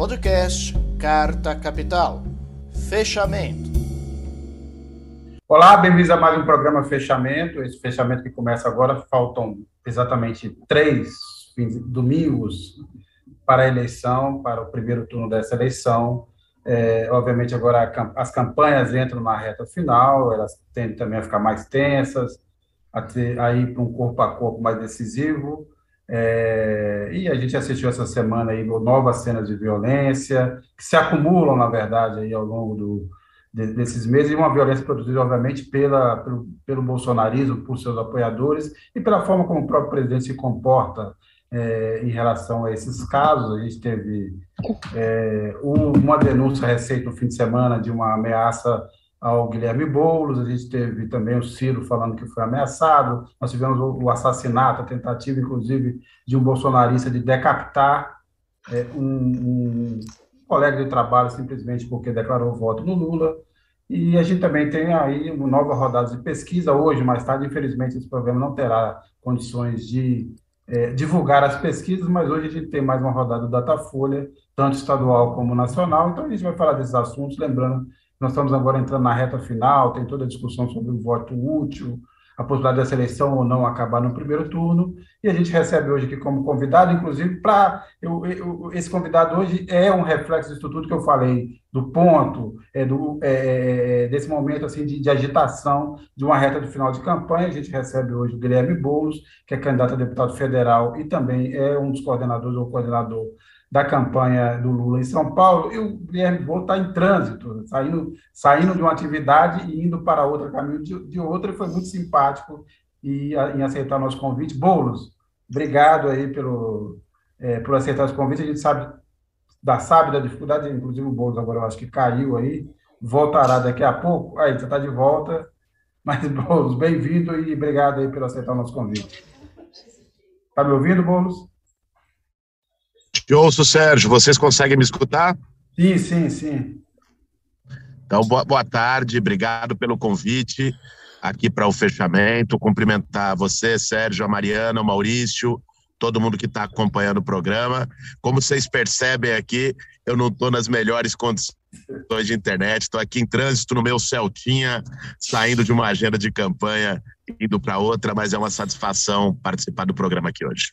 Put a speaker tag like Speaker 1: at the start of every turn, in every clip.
Speaker 1: Podcast Carta Capital. Fechamento.
Speaker 2: Olá, bem-vindos a mais um programa Fechamento. Esse fechamento que começa agora, faltam exatamente três domingos para a eleição, para o primeiro turno dessa eleição. É, obviamente, agora as campanhas entram na reta final, elas tendem também a ficar mais tensas, a, a ir para um corpo a corpo mais decisivo. É, e a gente assistiu essa semana aí novas cenas de violência, que se acumulam, na verdade, aí ao longo do, de, desses meses, e uma violência produzida, obviamente, pela, pelo, pelo bolsonarismo, por seus apoiadores, e pela forma como o próprio presidente se comporta é, em relação a esses casos. A gente teve é, uma denúncia recente no fim de semana de uma ameaça ao Guilherme Boulos, a gente teve também o Ciro falando que foi ameaçado, nós tivemos o, assassinato, a tentativa, inclusive, de um bolsonarista de decapitar é, um, um, colega de trabalho simplesmente porque declarou voto no Lula, e a gente também tem aí uma nova rodada de pesquisa. Hoje, mais tarde, infelizmente, esse programa não terá condições de é, divulgar as pesquisas, mas hoje a gente tem mais uma rodada do Datafolha, tanto estadual como nacional, então a gente vai falar desses assuntos, lembrando nós estamos agora entrando na reta final, tem toda a discussão sobre o voto útil, a possibilidade da seleção ou não acabar no primeiro turno, e a gente recebe hoje aqui como convidado, inclusive, para. Esse convidado hoje é um reflexo disso tudo que eu falei, do ponto, é, do, é, é, é, desse momento assim, de, de, agitação de uma reta do final de campanha. A gente recebe hoje o Guilherme Boulos, que é candidato a deputado federal e também é um dos coordenadores ou coordenador da campanha do Lula em São Paulo, e o Guilherme Boulos está em trânsito, saindo, saindo de uma atividade e indo para outra, caminho de, de outra, e foi muito simpático e, em aceitar nosso convite. Boulos, obrigado aí pelo, é, por aceitar esse convite, a gente sabe da, sabe da dificuldade, inclusive o Boulos agora eu acho que caiu aí, voltará daqui a pouco, aí você está de volta, mas Boulos, bem-vindo e obrigado aí por aceitar o nosso convite. Está me ouvindo, Boulos?
Speaker 3: Te ouço, Sérgio. Vocês conseguem me escutar?
Speaker 2: Sim, sim, sim.
Speaker 3: Então, boa, boa tarde, obrigado pelo convite aqui para o fechamento. Cumprimentar você, Sérgio, a Mariana, o Maurício, todo mundo que está acompanhando o programa. Como vocês percebem aqui, eu não estou nas melhores condições de internet, estou aqui em trânsito no meu Celtinha, saindo de uma agenda de campanha, indo para outra, mas é uma satisfação participar do programa aqui hoje.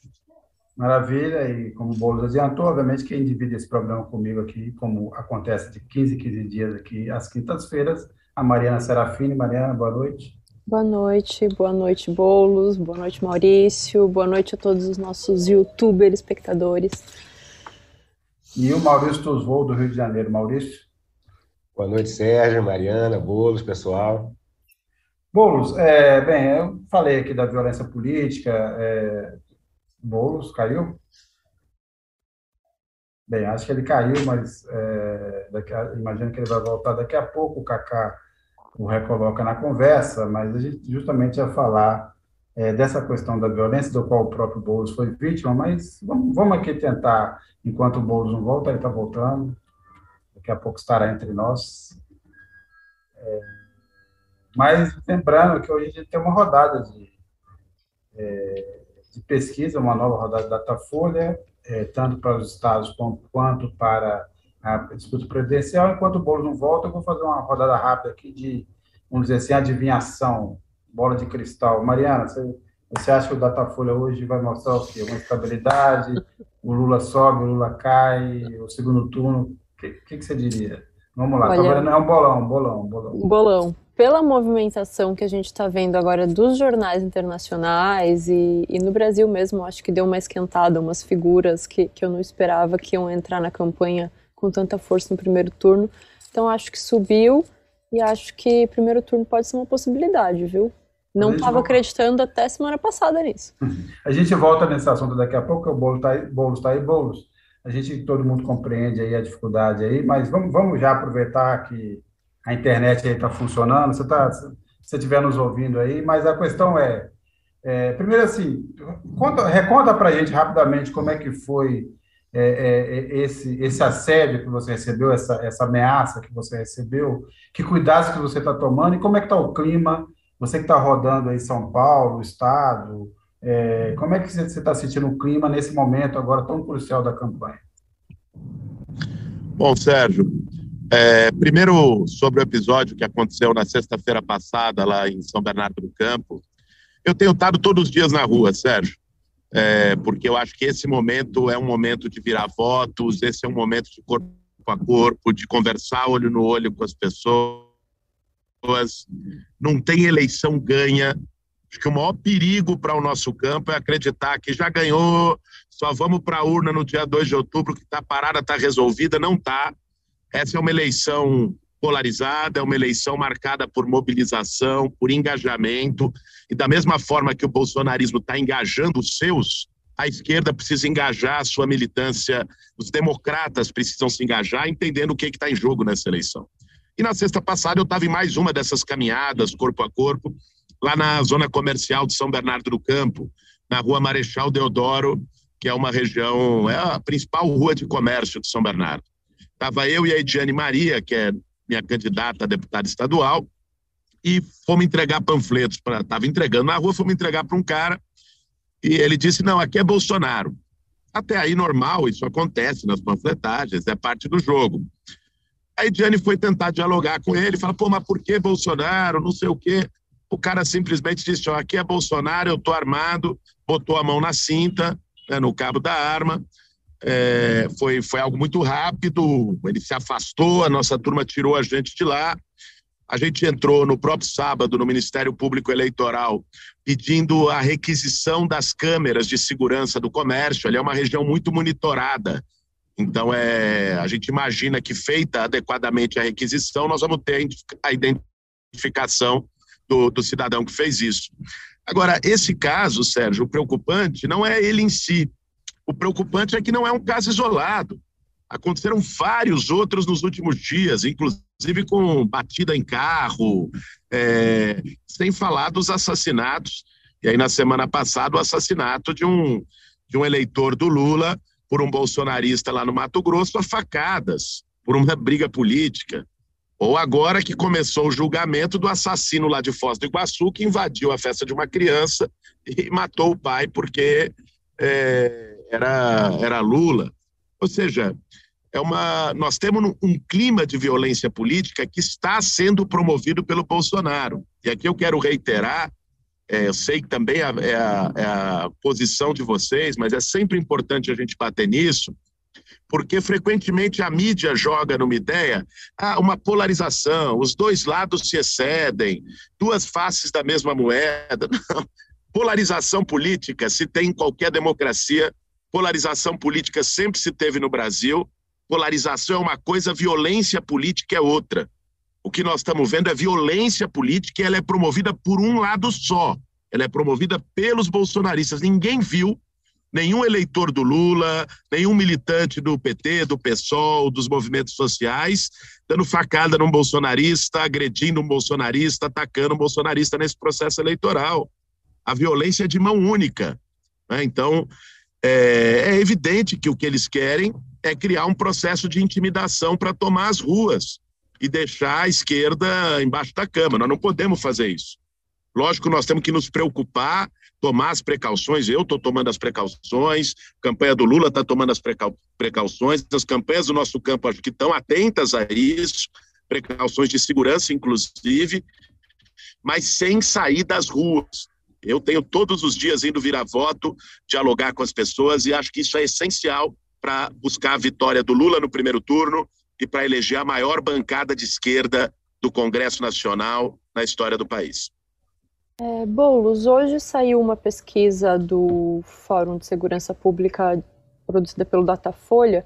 Speaker 2: Maravilha, e como o Boulos adiantou, obviamente quem divide esse programa comigo aqui, como acontece de 15 em 15 dias aqui às quintas-feiras, a Mariana Serafini. Mariana, boa noite.
Speaker 4: Boa noite, boa noite, Boulos, boa noite, Maurício, boa noite a todos os nossos youtuber espectadores.
Speaker 2: E o Maurício Tuzvou, do Rio de Janeiro. Maurício?
Speaker 5: Boa noite, Sérgio, Mariana, Boulos, pessoal.
Speaker 2: Boulos, é, bem, eu falei aqui da violência política, é, Boulos caiu? Bem, acho que ele caiu, mas é, a, imagino que ele vai voltar daqui a pouco. O Kaká o recoloca na conversa, mas a gente justamente ia falar é, dessa questão da violência, do qual o próprio Boulos foi vítima, mas vamos, vamos aqui tentar, enquanto o Boulos não volta, ele está voltando, daqui a pouco estará entre nós. É, mas lembrando que hoje a gente tem uma rodada de. É, de pesquisa, uma nova rodada da Datafolha, é, tanto para os estados quanto para a disputa presidencial. Enquanto o Bolo não volta, eu vou fazer uma rodada rápida aqui de, vamos dizer assim, adivinhação, bola de cristal. Mariana, você, você acha que o Datafolha hoje vai mostrar o quê? Uma estabilidade? O Lula sobe, o Lula cai, o segundo turno? O que, que, que, você diria? Vamos lá, Olha, tá é um bolão, bolão, bolão.
Speaker 4: Bolão pela movimentação que a gente está vendo agora dos jornais internacionais e, e, no Brasil mesmo, acho que deu uma esquentada, umas figuras que, que eu não esperava que iam entrar na campanha com tanta força no primeiro turno. Então acho que subiu e acho que primeiro turno pode ser uma possibilidade, viu? Não estava acreditando até semana passada nisso.
Speaker 2: A gente volta nesse assunto daqui a pouco, o Boulos está aí, Boulos tá aí, Boulos. A gente, todo mundo compreende aí a dificuldade aí, mas vamos, vamos já aproveitar que a internet aí está funcionando, você está, se você estiver nos ouvindo aí, mas a questão é, é primeiro assim, conta, reconta para a gente rapidamente como é que foi é, é, é, esse, esse assédio que você recebeu, essa, essa ameaça que você recebeu, que cuidados que você está tomando e como é que está o clima, você que está rodando aí São Paulo, Estado, é, como é que você está sentindo o clima nesse momento agora tão crucial da campanha?
Speaker 3: Bom, Sérgio, é, primeiro sobre o episódio que aconteceu na sexta-feira passada lá em São Bernardo do Campo. Eu tenho estado todos os dias na rua, Sérgio, é, porque eu acho que esse momento é um momento de virar votos, esse é um momento de corpo a corpo, de conversar olho no olho com as pessoas. Não tem eleição ganha. Acho que o maior perigo para o nosso campo é acreditar que já ganhou, só vamos para a urna no dia 2 de outubro, que está parada, está resolvida. Não está. Essa é uma eleição polarizada, é uma eleição marcada por mobilização, por engajamento, e da mesma forma que o bolsonarismo está engajando os seus, a esquerda precisa engajar a sua militância, os democratas precisam se engajar, entendendo o que está em jogo nessa eleição. E na sexta passada eu estava em mais uma dessas caminhadas, corpo a corpo, lá na zona comercial de São Bernardo do Campo, na rua Marechal Deodoro, que é uma região, é a principal rua de comércio de São Bernardo. Estava eu e a Ediane Maria, que é minha candidata a deputada estadual, e fomos entregar panfletos. Estava entregando na rua, fomos entregar para um cara, e ele disse: Não, aqui é Bolsonaro. Até aí, normal, isso acontece nas panfletagens, é parte do jogo. A Ediane foi tentar dialogar com ele, fala: Pô, mas por que Bolsonaro? Não sei o quê. O cara simplesmente disse: Ó, aqui é Bolsonaro, eu tô armado, botou a mão na cinta, né, no cabo da arma. É, foi, foi algo muito rápido, ele se afastou, a nossa turma tirou a gente de lá. A gente entrou no próprio sábado no Ministério Público Eleitoral pedindo a requisição das câmeras de segurança do comércio. Ali é uma região muito monitorada. Então, é, a gente imagina que, feita adequadamente a requisição, nós vamos ter a identificação do, do cidadão que fez isso. Agora, esse caso, Sérgio, o preocupante não é ele em si, o preocupante é que não é um caso isolado. Aconteceram vários outros nos últimos dias, inclusive com batida em carro, é, sem falar dos assassinatos. E aí, na semana passada, o assassinato de um, de um eleitor do Lula por um bolsonarista lá no Mato Grosso a facadas, por uma briga política. Ou agora que começou o julgamento do assassino lá de Foz do Iguaçu, que invadiu a festa de uma criança e matou o pai porque é, era, era Lula. Ou seja, é uma, nós temos um, clima de violência política que está sendo promovido pelo Bolsonaro. E aqui eu quero reiterar, é, eu sei que também é a, é, a, é a posição de vocês, mas é sempre importante a gente bater nisso, porque frequentemente a mídia joga numa ideia, ah, uma polarização, os dois lados se excedem, duas faces da mesma moeda. Não. Polarização política se tem em qualquer democracia Polarização política sempre se teve no Brasil. Polarização é uma coisa, violência política é outra. O que nós estamos vendo é violência política e ela é promovida por um lado só. Ela é promovida pelos bolsonaristas. Ninguém viu nenhum eleitor do Lula, nenhum militante do PT, do PSOL, dos movimentos sociais, dando facada num bolsonarista, agredindo um bolsonarista, atacando um bolsonarista nesse processo eleitoral. A violência é de mão única. Né? Então, é, é evidente que o que eles querem é criar um processo de intimidação para tomar as ruas e deixar a esquerda embaixo da cama. Nós não podemos fazer isso. Lógico, nós temos que nos preocupar, tomar as precauções. Eu estou tomando as precauções, a campanha do Lula está tomando as precauções, as campanhas do nosso campo acho que estão atentas a isso, precauções de segurança, inclusive, mas sem sair das ruas. Eu tenho todos os dias indo virar voto, dialogar com as pessoas e acho que isso é essencial para buscar a vitória do Lula no primeiro turno e para eleger a maior bancada de esquerda do Congresso Nacional na história do país.
Speaker 4: É, Boulos, hoje saiu uma pesquisa do Fórum de Segurança Pública produzida pelo Datafolha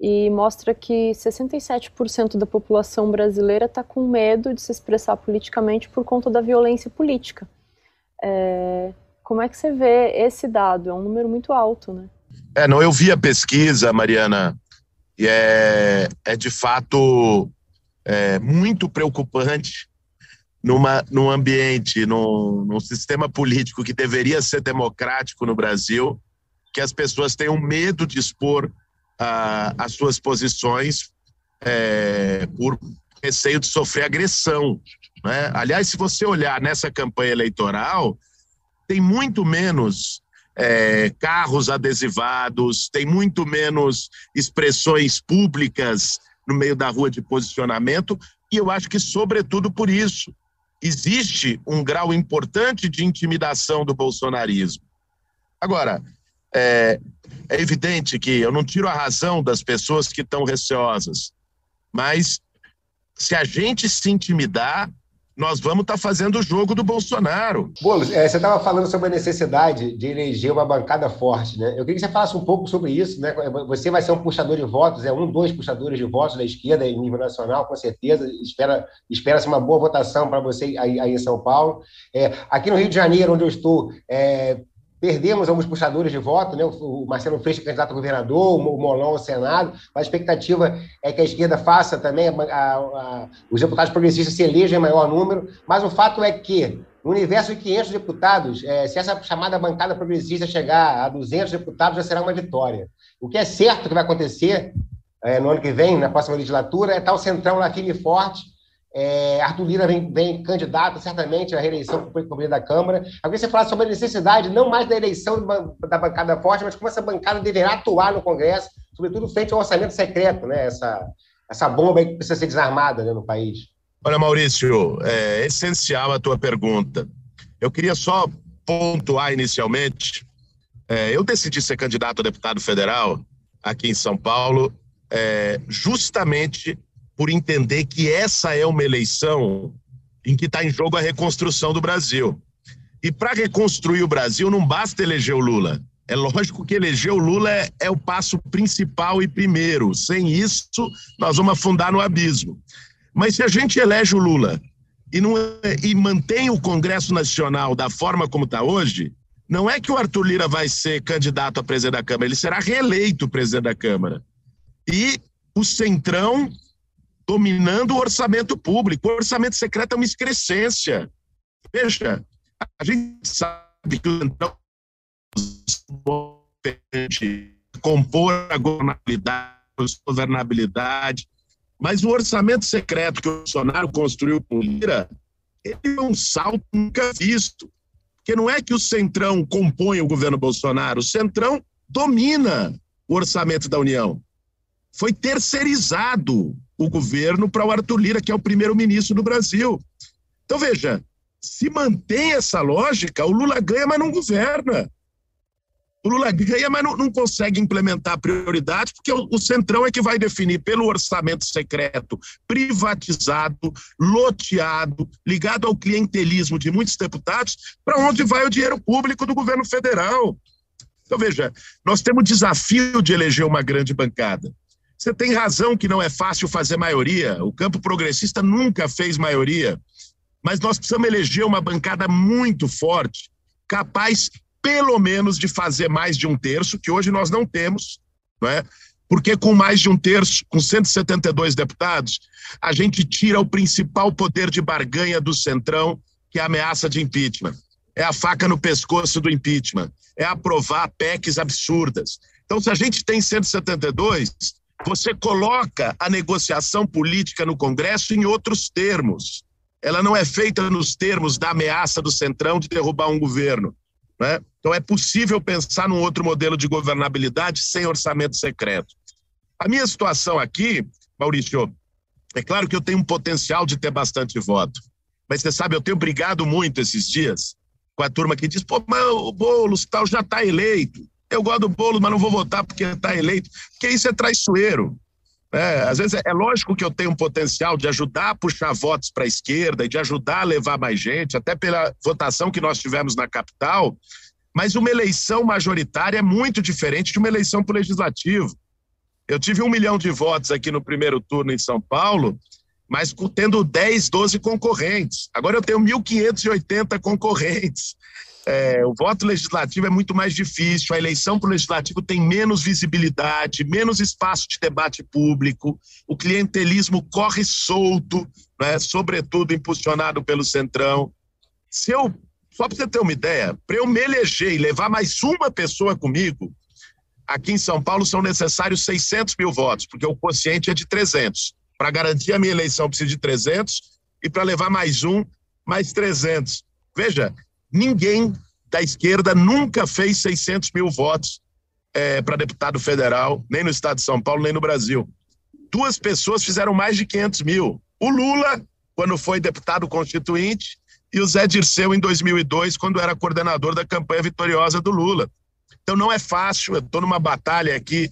Speaker 4: e mostra que 67% da população brasileira está com medo de se expressar politicamente por conta da violência política. É, como é que você vê esse dado? É um número muito alto, né?
Speaker 3: É, não, eu vi a pesquisa, Mariana, e é, é de fato é, muito preocupante numa, num ambiente, num, num sistema político que deveria ser democrático no Brasil, que as pessoas tenham medo de expor uh, as suas posições é, por receio de sofrer agressão. Né? Aliás, se você olhar nessa campanha eleitoral, tem muito menos é, carros adesivados, tem muito menos expressões públicas no meio da rua de posicionamento, e eu acho que, sobretudo por isso, existe um grau importante de intimidação do bolsonarismo. Agora, é, é evidente que eu não tiro a razão das pessoas que estão receosas, mas se a gente se intimidar, nós vamos estar tá fazendo o jogo do Bolsonaro.
Speaker 5: Boulos, é, você estava falando sobre a necessidade de eleger uma bancada forte, né? Eu queria que você falasse um pouco sobre isso, né? Você vai ser um puxador de votos, é um, dois puxadores de votos da esquerda em nível nacional, com certeza. Espera, espera-se uma boa votação para você aí, aí, em São Paulo. É, aqui no Rio de Janeiro, onde eu estou, é, Perdemos alguns puxadores de voto, né? o Marcelo Freixo é candidato a governador, o Molon ao Senado, mas a expectativa é que a esquerda faça também, a, a, a, os deputados progressistas se elejam em maior número, mas o fato é que no universo de 500 deputados, é, se essa chamada bancada progressista chegar a 200 deputados, já será uma vitória. O que é certo que vai acontecer é, no ano que vem, na próxima legislatura, é tal centrão lá firme e forte, é, Arthur Lira vem, vem, candidato certamente à reeleição para o presidente da Câmara. Agora você fala sobre a necessidade não mais da eleição da bancada forte, mas como essa bancada deverá atuar no Congresso, sobretudo frente ao orçamento secreto, né? essa, essa bomba que precisa ser desarmada né, no país.
Speaker 3: Olha, Maurício, é essencial a tua pergunta. Eu queria só pontuar inicialmente. É, eu decidi ser candidato a deputado federal aqui em São Paulo é, justamente por entender que essa é uma eleição em que está em jogo a reconstrução do Brasil. E para reconstruir o Brasil não basta eleger o Lula. É lógico que eleger o Lula é, é, o passo principal e primeiro. Sem isso, nós vamos afundar no abismo. Mas se a gente elege o Lula e, não, e mantém o Congresso Nacional da forma como está hoje, não é que o Arthur Lira vai ser candidato a presidente da Câmara, ele será reeleito presidente da Câmara. E o Centrão dominando o orçamento público. O orçamento secreto é uma excrescência. Veja, a gente sabe que o centrão compor a governabilidade, mas o orçamento secreto que o Bolsonaro construiu com Lira, ele é um salto nunca visto. Porque não é que o Centrão compõe o governo Bolsonaro, o Centrão domina o orçamento da União. Foi terceirizado o governo para o Arthur Lira, que é o primeiro-ministro do Brasil. Então, veja, se mantém essa lógica, o Lula ganha, mas não governa. O Lula ganha, mas não, não consegue implementar prioridades, porque o, o, Centrão é que vai definir pelo orçamento secreto, privatizado, loteado, ligado ao clientelismo de muitos deputados, para onde vai o dinheiro público do governo federal. Então, veja, nós temos desafio de eleger uma grande bancada. Você tem razão que não é fácil fazer maioria. O campo progressista nunca fez maioria. Mas nós precisamos eleger uma bancada muito forte, capaz, pelo menos, de fazer mais de um terço, que hoje nós não temos, não é? Porque com mais de um terço, com 172 deputados, a gente tira o principal poder de barganha do Centrão, que é a ameaça de impeachment. É a faca no pescoço do impeachment. É aprovar PECs absurdas. Então, se a gente tem 172, você coloca a negociação política no Congresso em outros termos. Ela não é feita nos termos da ameaça do Centrão de derrubar um governo. Né? Então, é possível pensar num outro modelo de governabilidade sem orçamento secreto. A minha situação aqui, Maurício, é claro que eu tenho um potencial de ter bastante voto, mas você sabe, eu tenho brigado muito esses dias com a turma que diz: pô, mas o Boulos tal já está eleito. Eu gosto do bolo, mas não vou votar porque está eleito. Porque isso é traiçoeiro. É, às vezes é, é, lógico que eu tenho um potencial de ajudar a puxar votos para a esquerda e de ajudar a levar mais gente, até pela votação que nós tivemos na capital, mas uma eleição majoritária é muito diferente de uma eleição para o legislativo. Eu tive um milhão de votos aqui no primeiro turno em São Paulo, mas tendo 10, 12 concorrentes. Agora eu tenho 1.580 concorrentes. É, o voto legislativo é muito mais difícil, a eleição para o legislativo tem menos visibilidade, menos espaço de debate público, o clientelismo corre solto, né, sobretudo impulsionado pelo Centrão. Se eu, só para você ter uma ideia, para eu me eleger e levar mais uma pessoa comigo, aqui em São Paulo são necessários 600 mil votos, porque o quociente é de 300. Para garantir a minha eleição, eu preciso de 300, e para levar mais um, mais 300. Veja, Ninguém da esquerda nunca fez 600 mil votos é, para deputado federal, nem no estado de São Paulo, nem no Brasil. duas pessoas fizeram mais de 500 mil. O Lula, quando foi deputado constituinte, e o Zé Dirceu em 2002, quando era coordenador da campanha vitoriosa do Lula. Então não é fácil, eu estou numa batalha aqui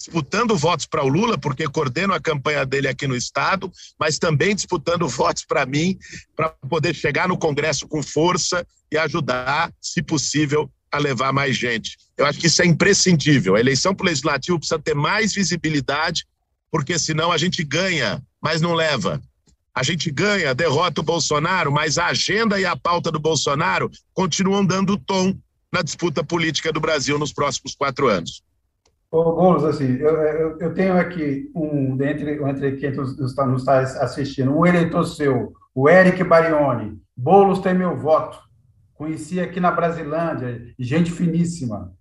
Speaker 3: disputando votos para o Lula, porque coordeno a campanha dele aqui no Estado, mas também disputando votos para mim, para poder chegar no Congresso com força e ajudar, se possível, a levar mais gente. Eu acho que isso é imprescindível. A eleição para o Legislativo precisa ter mais visibilidade, porque senão a gente ganha, mas não leva. A gente ganha, derrota o Bolsonaro, mas a agenda e a pauta do Bolsonaro continuam dando tom na disputa política do Brasil nos próximos quatro anos.
Speaker 2: Ô, Boulos, assim, eu, eu, eu, tenho aqui um, dentre, entre quem está, nos está assistindo, um eleitor seu, o Eric Barioni. Boulos tem meu voto. Conheci aqui na Brasilândia, gente finíssima.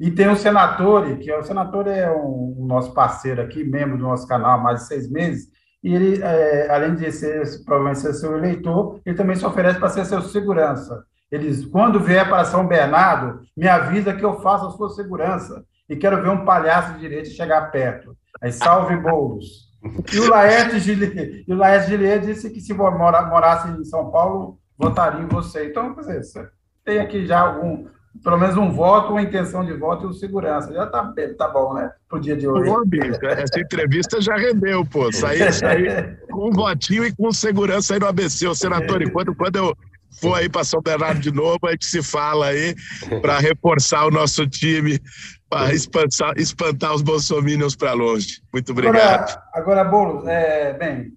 Speaker 2: E tem o Senatore, que é o Senatore é um, um nosso parceiro aqui, membro do nosso canal há mais de seis meses, e ele, é, além de ser, provavelmente ser seu eleitor, ele também se oferece para ser seu segurança. Eles, quando vier para São Bernardo, me avisa que eu faço a sua segurança e quero ver um palhaço de direito chegar perto. Aí, salve Boulos. E o Laerte Gilier disse que se mora, morasse em São Paulo, votaria em você. Então, quer dizer, tem aqui já algum, pelo menos um voto, uma intenção de voto e um segurança. Já tá, tá bom, né? Pro dia de hoje. Pô,
Speaker 3: bicho, essa entrevista já rendeu, pô. Saí, saí com um votinho e com segurança aí no ABC. O senador, quando, quando eu for aí para São Bernardo de novo, a gente se fala aí para reforçar o nosso time para espantar, espantar os bolsominions para longe. Muito obrigado.
Speaker 2: Agora, agora Boulos, é, bem,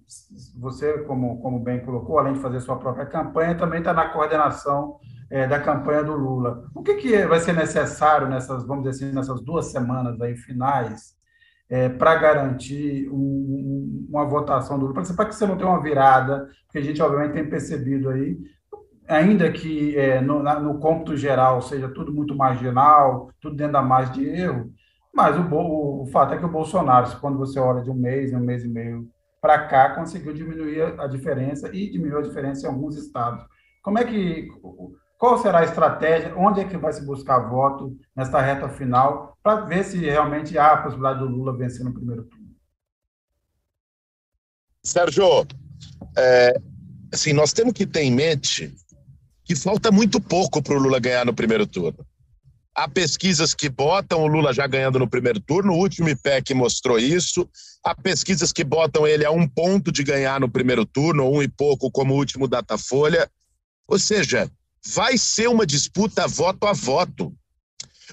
Speaker 2: você, como, como bem colocou, além de fazer sua própria campanha, também está na coordenação é, da campanha do Lula. O que, que vai ser necessário nessas, vamos dizer assim, nessas duas semanas aí finais é, para garantir um, uma votação do Lula, para que você não tenha uma virada, porque a gente obviamente tem percebido aí ainda que é, no, na, no cômputo geral seja tudo muito marginal, tudo dentro da margem de erro, mas o, o, o, fato é que o Bolsonaro, quando você olha de um mês, um mês e meio para cá, conseguiu diminuir a diferença e diminuiu a diferença em alguns estados. Como é que qual será a estratégia? Onde é que vai se buscar voto nesta reta final para ver se realmente há a possibilidade do Lula vencer no primeiro turno?
Speaker 3: Sérgio, é, assim, nós temos que ter em mente que falta muito pouco para o Lula ganhar no primeiro turno. Há pesquisas que botam o Lula já ganhando no primeiro turno, o último IPEC mostrou isso. Há pesquisas que botam ele a um ponto de ganhar no primeiro turno, um e pouco, como o último Datafolha. Ou seja, vai ser uma disputa voto a voto.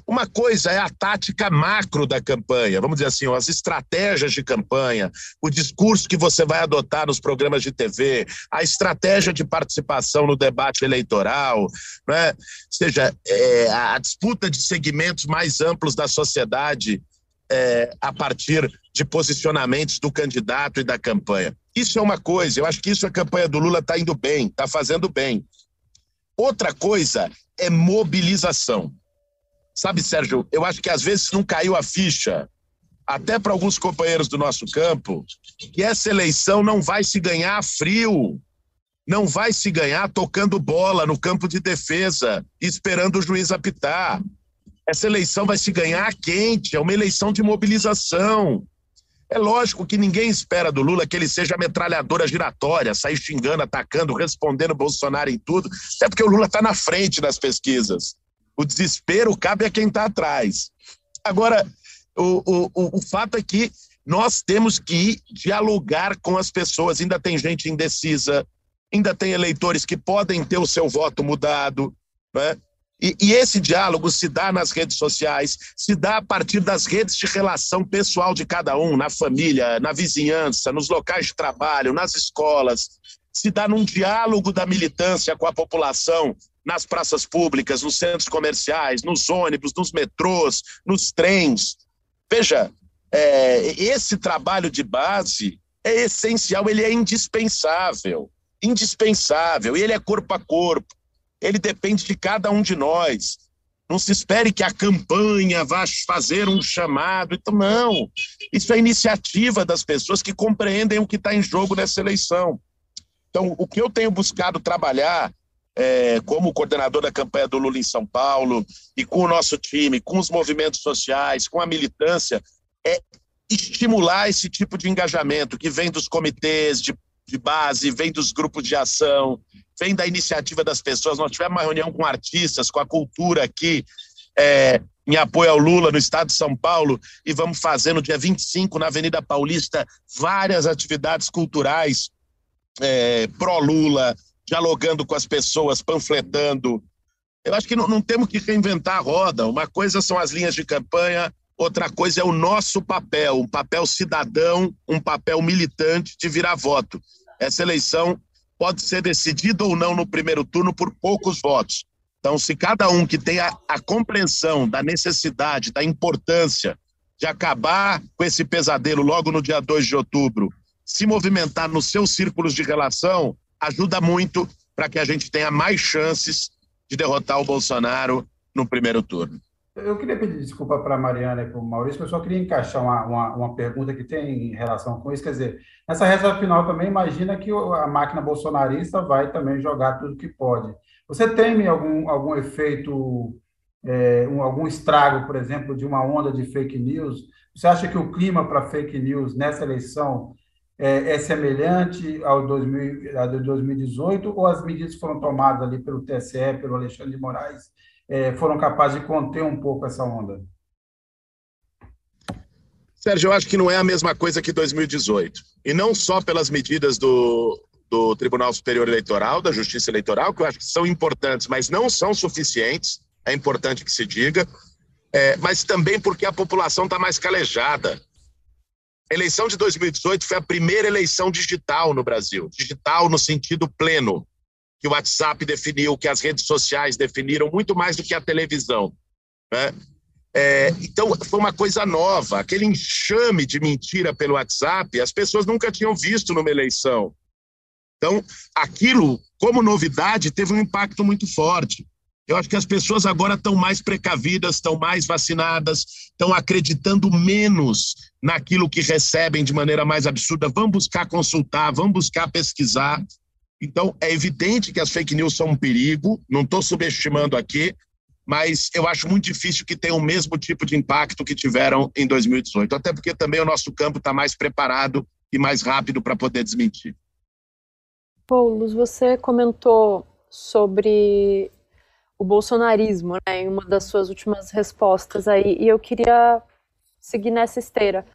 Speaker 3: Uma coisa é a tática macro da campanha, vamos dizer assim, as estratégias de campanha, o discurso que você vai adotar nos programas de TV, a estratégia de participação no debate eleitoral, né? ou seja, é, a disputa de segmentos mais amplos da sociedade é, a partir de posicionamentos do candidato e da campanha. Isso é uma coisa, eu acho que isso a campanha do Lula está indo bem, está fazendo bem. Outra coisa é mobilização. Sabe, Sérgio, eu acho que às vezes não caiu a ficha, até para alguns companheiros do nosso campo, que essa eleição não vai se ganhar frio, não vai se ganhar tocando bola no campo de defesa, esperando o juiz apitar. Essa eleição vai se ganhar quente, é uma eleição de mobilização. É lógico que ninguém espera do Lula que ele seja metralhadora giratória, sair xingando, atacando, respondendo Bolsonaro em tudo, até porque o Lula está na frente das pesquisas. O desespero cabe a quem está atrás. Agora, o, o, o fato é que nós temos que dialogar com as pessoas. Ainda tem gente indecisa, ainda tem eleitores que podem ter o seu voto mudado. Né? E, e, esse diálogo se dá nas redes sociais, se dá a partir das redes de relação pessoal de cada um, na família, na vizinhança, nos locais de trabalho, nas escolas. Se dá num diálogo da militância com a população, nas praças públicas, nos centros comerciais, nos ônibus, nos metrôs, nos trens. Veja, é, esse trabalho de base é essencial, ele é indispensável. Indispensável. E ele é corpo a corpo. Ele depende de cada um de nós. Não se espere que a campanha vá fazer um chamado. Então, não. Isso é iniciativa das pessoas que compreendem o que está em jogo nessa eleição. Então, o que eu tenho buscado trabalhar é, como coordenador da campanha do Lula em São Paulo, e com o nosso time, com os movimentos sociais, com a militância, é estimular esse tipo de engajamento que vem dos comitês de, de base, vem dos grupos de ação, vem da iniciativa das pessoas. Nós tivemos uma reunião com artistas, com a cultura aqui, é, em apoio ao Lula no estado de São Paulo, e vamos fazer no dia 25, na Avenida Paulista, várias atividades culturais é, pró-Lula, dialogando com as pessoas, panfletando. Eu acho que não, não temos que reinventar a roda. Uma coisa são as linhas de campanha, outra coisa é o nosso papel, um papel cidadão, um papel militante de virar voto. Essa eleição pode ser decidida ou não no primeiro turno por poucos votos. Então, se cada um que tem a, a compreensão da necessidade, da importância de acabar com esse pesadelo logo no dia 2 de outubro, se movimentar nos seus círculos de relação, ajuda muito para que a gente tenha mais chances de derrotar o Bolsonaro no primeiro turno.
Speaker 2: Eu queria pedir desculpa para a Mariana e para o Maurício, mas só queria encaixar uma, uma, uma, pergunta que tem relação com isso. Quer dizer, nessa reta final também, imagina que a máquina bolsonarista vai também jogar tudo que pode. Você teme algum, algum efeito, é, um, algum estrago, por exemplo, de uma onda de fake news? Você acha que o clima para fake news nessa eleição é, é semelhante ao, 2000, ao de 2018 ou as medidas que foram tomadas ali pelo TSE, pelo Alexandre de Moraes, é, foram capazes de conter um pouco essa onda?
Speaker 3: Sérgio, eu acho que não é a mesma coisa que 2018. E não só pelas medidas do, do Tribunal Superior Eleitoral, da Justiça Eleitoral, que eu acho que são importantes, mas não são suficientes, é importante que se diga, é, mas também porque a população está mais calejada. A eleição de 2018 foi a primeira eleição digital no Brasil, digital no sentido pleno, que o WhatsApp definiu, que as redes sociais definiram, muito mais do que a televisão. Né? É, então, foi uma coisa nova. Aquele enxame de mentira pelo WhatsApp, as pessoas nunca tinham visto numa eleição. Então, aquilo, como novidade, teve um impacto muito forte. Eu acho que as pessoas agora estão mais precavidas, estão mais vacinadas, estão acreditando menos naquilo que recebem de maneira mais absurda. Vão buscar consultar, vão buscar pesquisar. Então, é evidente que as fake news são um perigo, não estou subestimando aqui, mas eu acho muito difícil que tenham o mesmo tipo de impacto que tiveram em 2018, até porque também o nosso campo está mais preparado e mais rápido para poder desmentir.
Speaker 4: Paulo, você comentou sobre o bolsonarismo, né, em uma das suas últimas respostas aí, e eu queria seguir nessa esteira.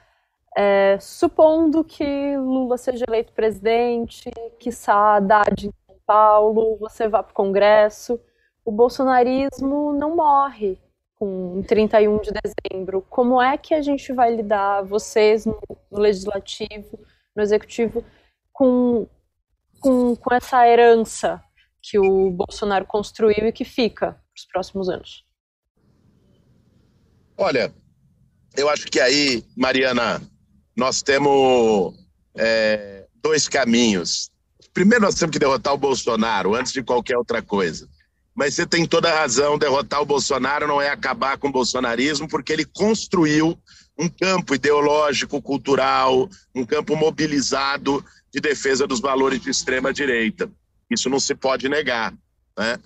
Speaker 4: É, supondo que Lula seja eleito presidente, que Haddad em São Paulo, você vá para o Congresso, o bolsonarismo não morre com 31 de dezembro. Como é que a gente vai lidar, vocês no, no legislativo, no executivo, com com, com essa herança que o Bolsonaro construiu e que fica para os próximos anos?
Speaker 3: Olha, eu acho que aí, Mariana, nós temos é, dois caminhos. Primeiro, nós temos que derrotar o Bolsonaro antes de qualquer outra coisa. Mas você tem toda a razão, derrotar o Bolsonaro não é acabar com o bolsonarismo, porque ele construiu um campo ideológico, cultural, um campo mobilizado de defesa dos valores de extrema direita. Isso não se pode negar. Né?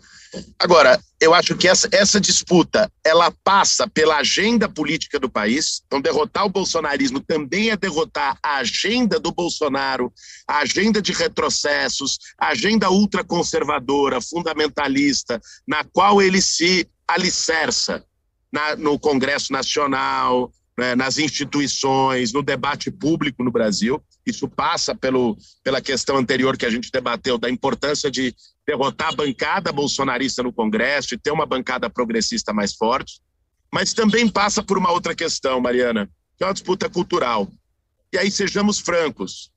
Speaker 3: Agora, eu acho que essa, essa disputa ela passa pela agenda política do país. Então, derrotar o bolsonarismo também é derrotar a agenda do Bolsonaro, a agenda de retrocessos, a agenda ultraconservadora, fundamentalista, na qual ele se alicerça na, no Congresso Nacional, né, nas instituições, no debate público no Brasil. Isso passa pelo, pela questão anterior que a gente debateu, da importância de derrotar a bancada bolsonarista no Congresso e ter uma bancada progressista mais forte. Mas também passa por uma outra questão, Mariana, que é uma disputa cultural. E aí, sejamos francos,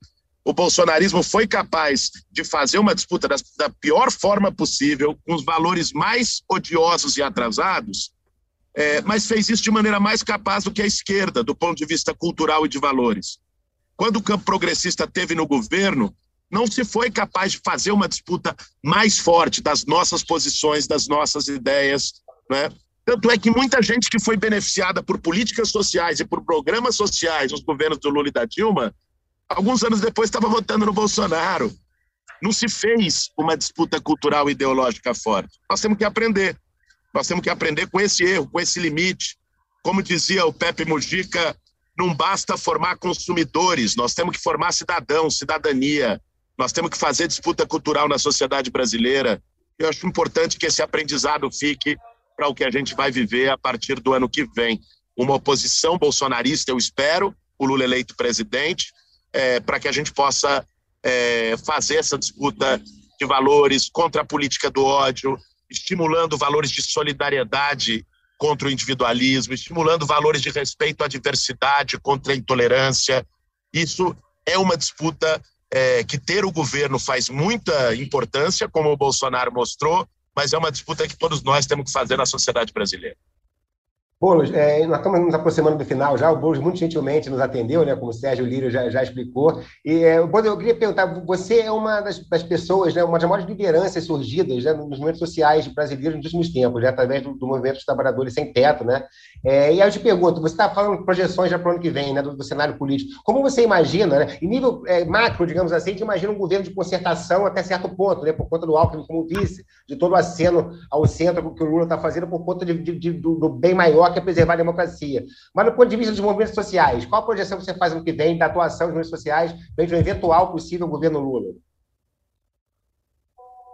Speaker 3: o bolsonarismo foi capaz de fazer uma disputa da, da pior forma possível, com os valores mais odiosos e atrasados, é, mas fez isso de maneira mais capaz do que a esquerda, do ponto de vista cultural e de valores. Quando o campo progressista teve no governo, não se foi capaz de fazer uma disputa mais forte das nossas posições, das nossas ideias. Né? Tanto é que muita gente que foi beneficiada por políticas sociais e por programas sociais nos governos do Lula e da Dilma, alguns anos depois estava votando no Bolsonaro. Não se fez uma disputa cultural e ideológica forte. Nós temos que aprender. Nós temos que aprender com esse erro, com esse limite. Como dizia o Pepe Mujica, não basta formar consumidores, nós temos que formar cidadãos, cidadania. Nós temos que fazer disputa cultural na sociedade brasileira. Eu acho importante que esse aprendizado fique para o que a gente vai viver a partir do ano que vem. Uma oposição bolsonarista, eu espero, o Lula eleito presidente, é, para que a gente possa é, fazer essa disputa de valores contra a política do ódio, estimulando valores de solidariedade contra o individualismo, estimulando valores de respeito à diversidade contra a intolerância. Isso é uma disputa é, que ter o governo faz muita importância, como o Bolsonaro mostrou, mas é uma disputa que todos nós temos que fazer na sociedade brasileira.
Speaker 5: Boulos, é, nós estamos nos aproximando do final já. O Boulos muito gentilmente nos atendeu, né, como o Sérgio Lírio já, já explicou. E é, eu queria perguntar: você é uma das, das pessoas, né, uma das maiores lideranças surgidas né, nos movimentos sociais brasileiros nos últimos tempos, né, através do, do movimento dos trabalhadores sem teto. Né? É, e aí eu te pergunto: você está falando projeções já para o ano que vem, né, do, do, cenário político. Como você imagina, né, em nível é, macro, digamos assim, que imagina um governo de concertação até certo ponto, né, por conta do Alckmin como vice, de todo o aceno ao centro que o Lula está fazendo, por conta de, de, de, do, do bem maior que é preservar a democracia. Mas do ponto de vista dos movimentos sociais, qual a projeção que você faz no que vem da atuação dos movimentos sociais frente ao eventual possível governo Lula?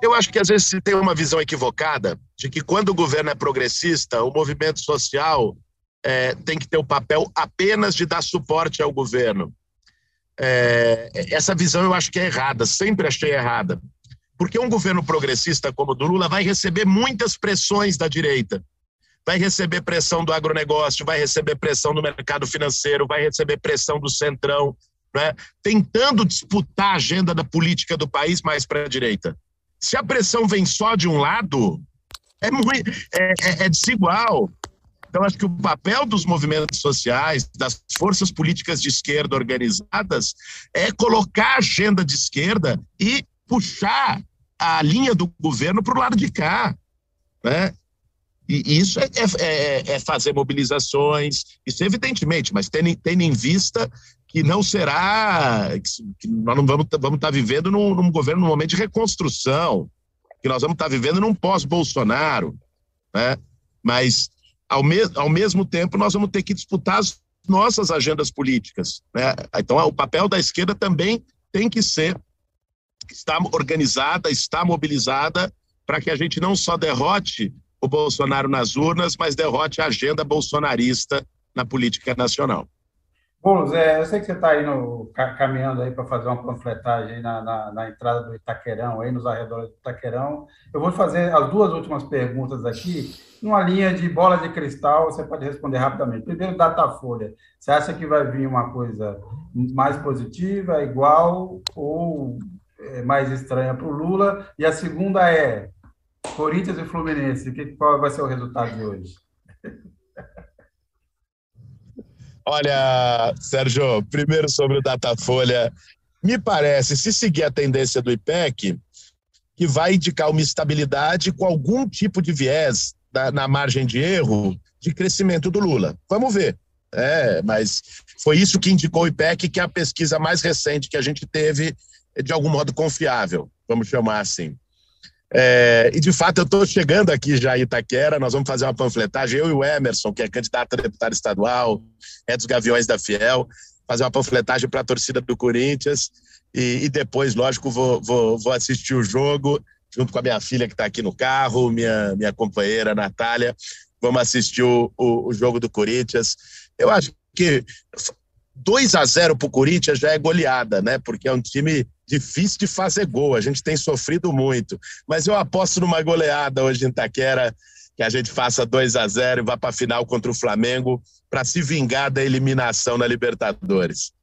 Speaker 3: Eu acho que às vezes se tem uma visão equivocada de que quando o governo é progressista, o movimento social é, tem que ter o papel apenas de dar suporte ao governo. É, essa visão eu acho que é errada, sempre achei errada. Porque um governo progressista como o do Lula vai receber muitas pressões da direita vai receber pressão do agronegócio, vai receber pressão do mercado financeiro, vai receber pressão do centrão, né? tentando disputar a agenda da política do país mais para a direita. Se a pressão vem só de um lado, é, muito, é, é, é desigual. Então, acho que o papel dos movimentos sociais, das forças políticas de esquerda organizadas, é colocar a agenda de esquerda e puxar a linha do governo para o lado de cá. Né? E isso é, é, é, é, fazer mobilizações, isso evidentemente, mas tendo, tendo em vista que não será, que nós não vamos, vamos estar vivendo num, num governo num momento de reconstrução, que nós vamos estar vivendo num pós-Bolsonaro, né? mas ao, me, ao mesmo tempo nós vamos ter que disputar as nossas agendas políticas. Né? Então o papel da esquerda também tem que ser estar organizada, estar mobilizada para que a gente não só derrote o Bolsonaro nas urnas, mas derrote a agenda bolsonarista na política nacional.
Speaker 2: Boulos, é, eu sei que você está aí no, caminhando aí para fazer uma panfletagem na, na, na, entrada do Itaquerão, aí nos arredores do Itaquerão. Eu vou fazer as duas últimas perguntas aqui, numa linha de bola de cristal, você pode responder rapidamente. Primeiro, Datafolha. Você acha que vai vir uma coisa mais positiva, igual ou é, mais estranha para o Lula? E a segunda é, Corinthians e Fluminense, que, qual vai ser o resultado de hoje?
Speaker 3: Olha, Sérgio, primeiro sobre o Datafolha, me parece, se seguir a tendência do IPEC, que vai indicar uma estabilidade com algum tipo de viés da, na margem de erro de crescimento do Lula. Vamos ver. É, mas foi isso que indicou o IPEC, que é a pesquisa mais recente que a gente teve, de algum modo confiável, vamos chamar assim. É, e de fato eu estou chegando aqui já em Itaquera, nós vamos fazer uma panfletagem, eu e o Emerson, que é candidato a deputado estadual, é dos Gaviões da Fiel, fazer uma panfletagem para a torcida do Corinthians e, e depois, lógico, vou, vou, vou, assistir o jogo junto com a minha filha que está aqui no carro, minha, minha companheira Natália, vamos assistir o, o, o jogo do Corinthians. Eu acho que 2 a 0 para o Corinthians já é goleada, né? Porque é um time difícil de fazer gol, a gente tem sofrido muito. Mas eu aposto numa goleada hoje em Taquera, que a gente faça 2 a 0 e vá para a final contra o Flamengo para se vingar da eliminação na Libertadores.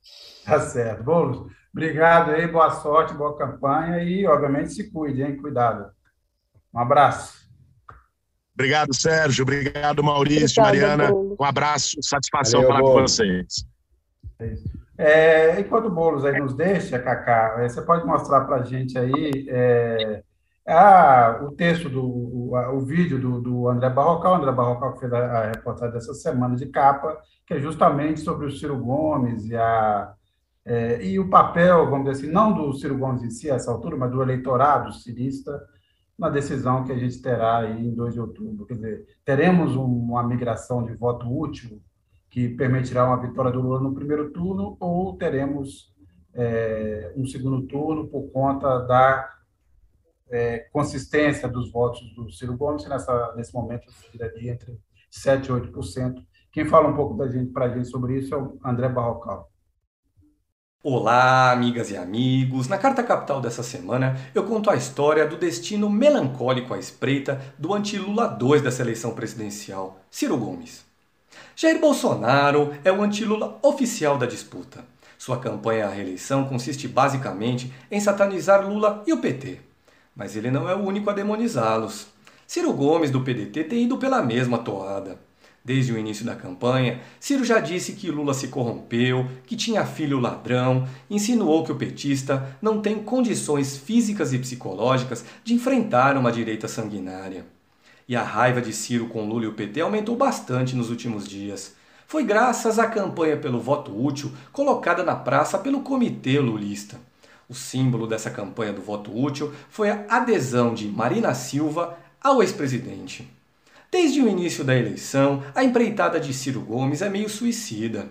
Speaker 2: Tá certo. Boulos, obrigado aí, boa sorte, boa campanha e, obviamente, se cuide, hein? Cuidado. Um abraço.
Speaker 3: Obrigado, Sérgio. Obrigado, Maurício, Obrigada, Mariana. Boulos. Um abraço, satisfação Valeu, falar Boulos. com vocês.
Speaker 2: É isso. É, enquanto o Boulos aí nos deixa, Cacá, é, você pode mostrar para a gente aí é, a, o texto, do, o, a, o vídeo do, do, André Barrocal, André Barrocal que fez a, a, reportagem dessa semana de capa, que é justamente sobre o Ciro Gomes e, a, é, e o papel, vamos dizer assim, não do Ciro Gomes em si, a essa altura, mas do eleitorado cirista, na decisão que a gente terá aí em 2 de outubro. Quer dizer, teremos uma migração de voto útil que permitirá uma vitória do Lula no primeiro turno, ou teremos é, um segundo turno por conta da é, consistência dos votos do Ciro Gomes, nessa, nesse momento giraria entre 7% e 8%. Quem fala um pouco da gente, para a gente sobre isso é o André Barrocal.
Speaker 6: Olá, amigas e amigos! Na Carta Capital dessa semana, eu conto a história do destino melancólico à espreita do anti-Lula 2 dessa eleição presidencial, Ciro Gomes. Jair Bolsonaro é o anti-Lula oficial da disputa. Sua campanha à reeleição consiste basicamente em satanizar Lula e o PT. Mas ele não é o único a demonizá-los. Ciro Gomes, do PDT, tem ido pela mesma toada. Desde o início da campanha, Ciro já disse que Lula se corrompeu, que tinha filho ladrão, insinuou que o petista não tem condições físicas e psicológicas de enfrentar uma direita sanguinária. E a raiva de Ciro com Lula e o PT aumentou bastante nos últimos dias. Foi graças à campanha pelo voto útil colocada na praça pelo Comitê Lulista. O símbolo dessa campanha do voto útil foi a adesão de Marina Silva ao ex-presidente. Desde o início da eleição, a empreitada de Ciro Gomes é meio suicida.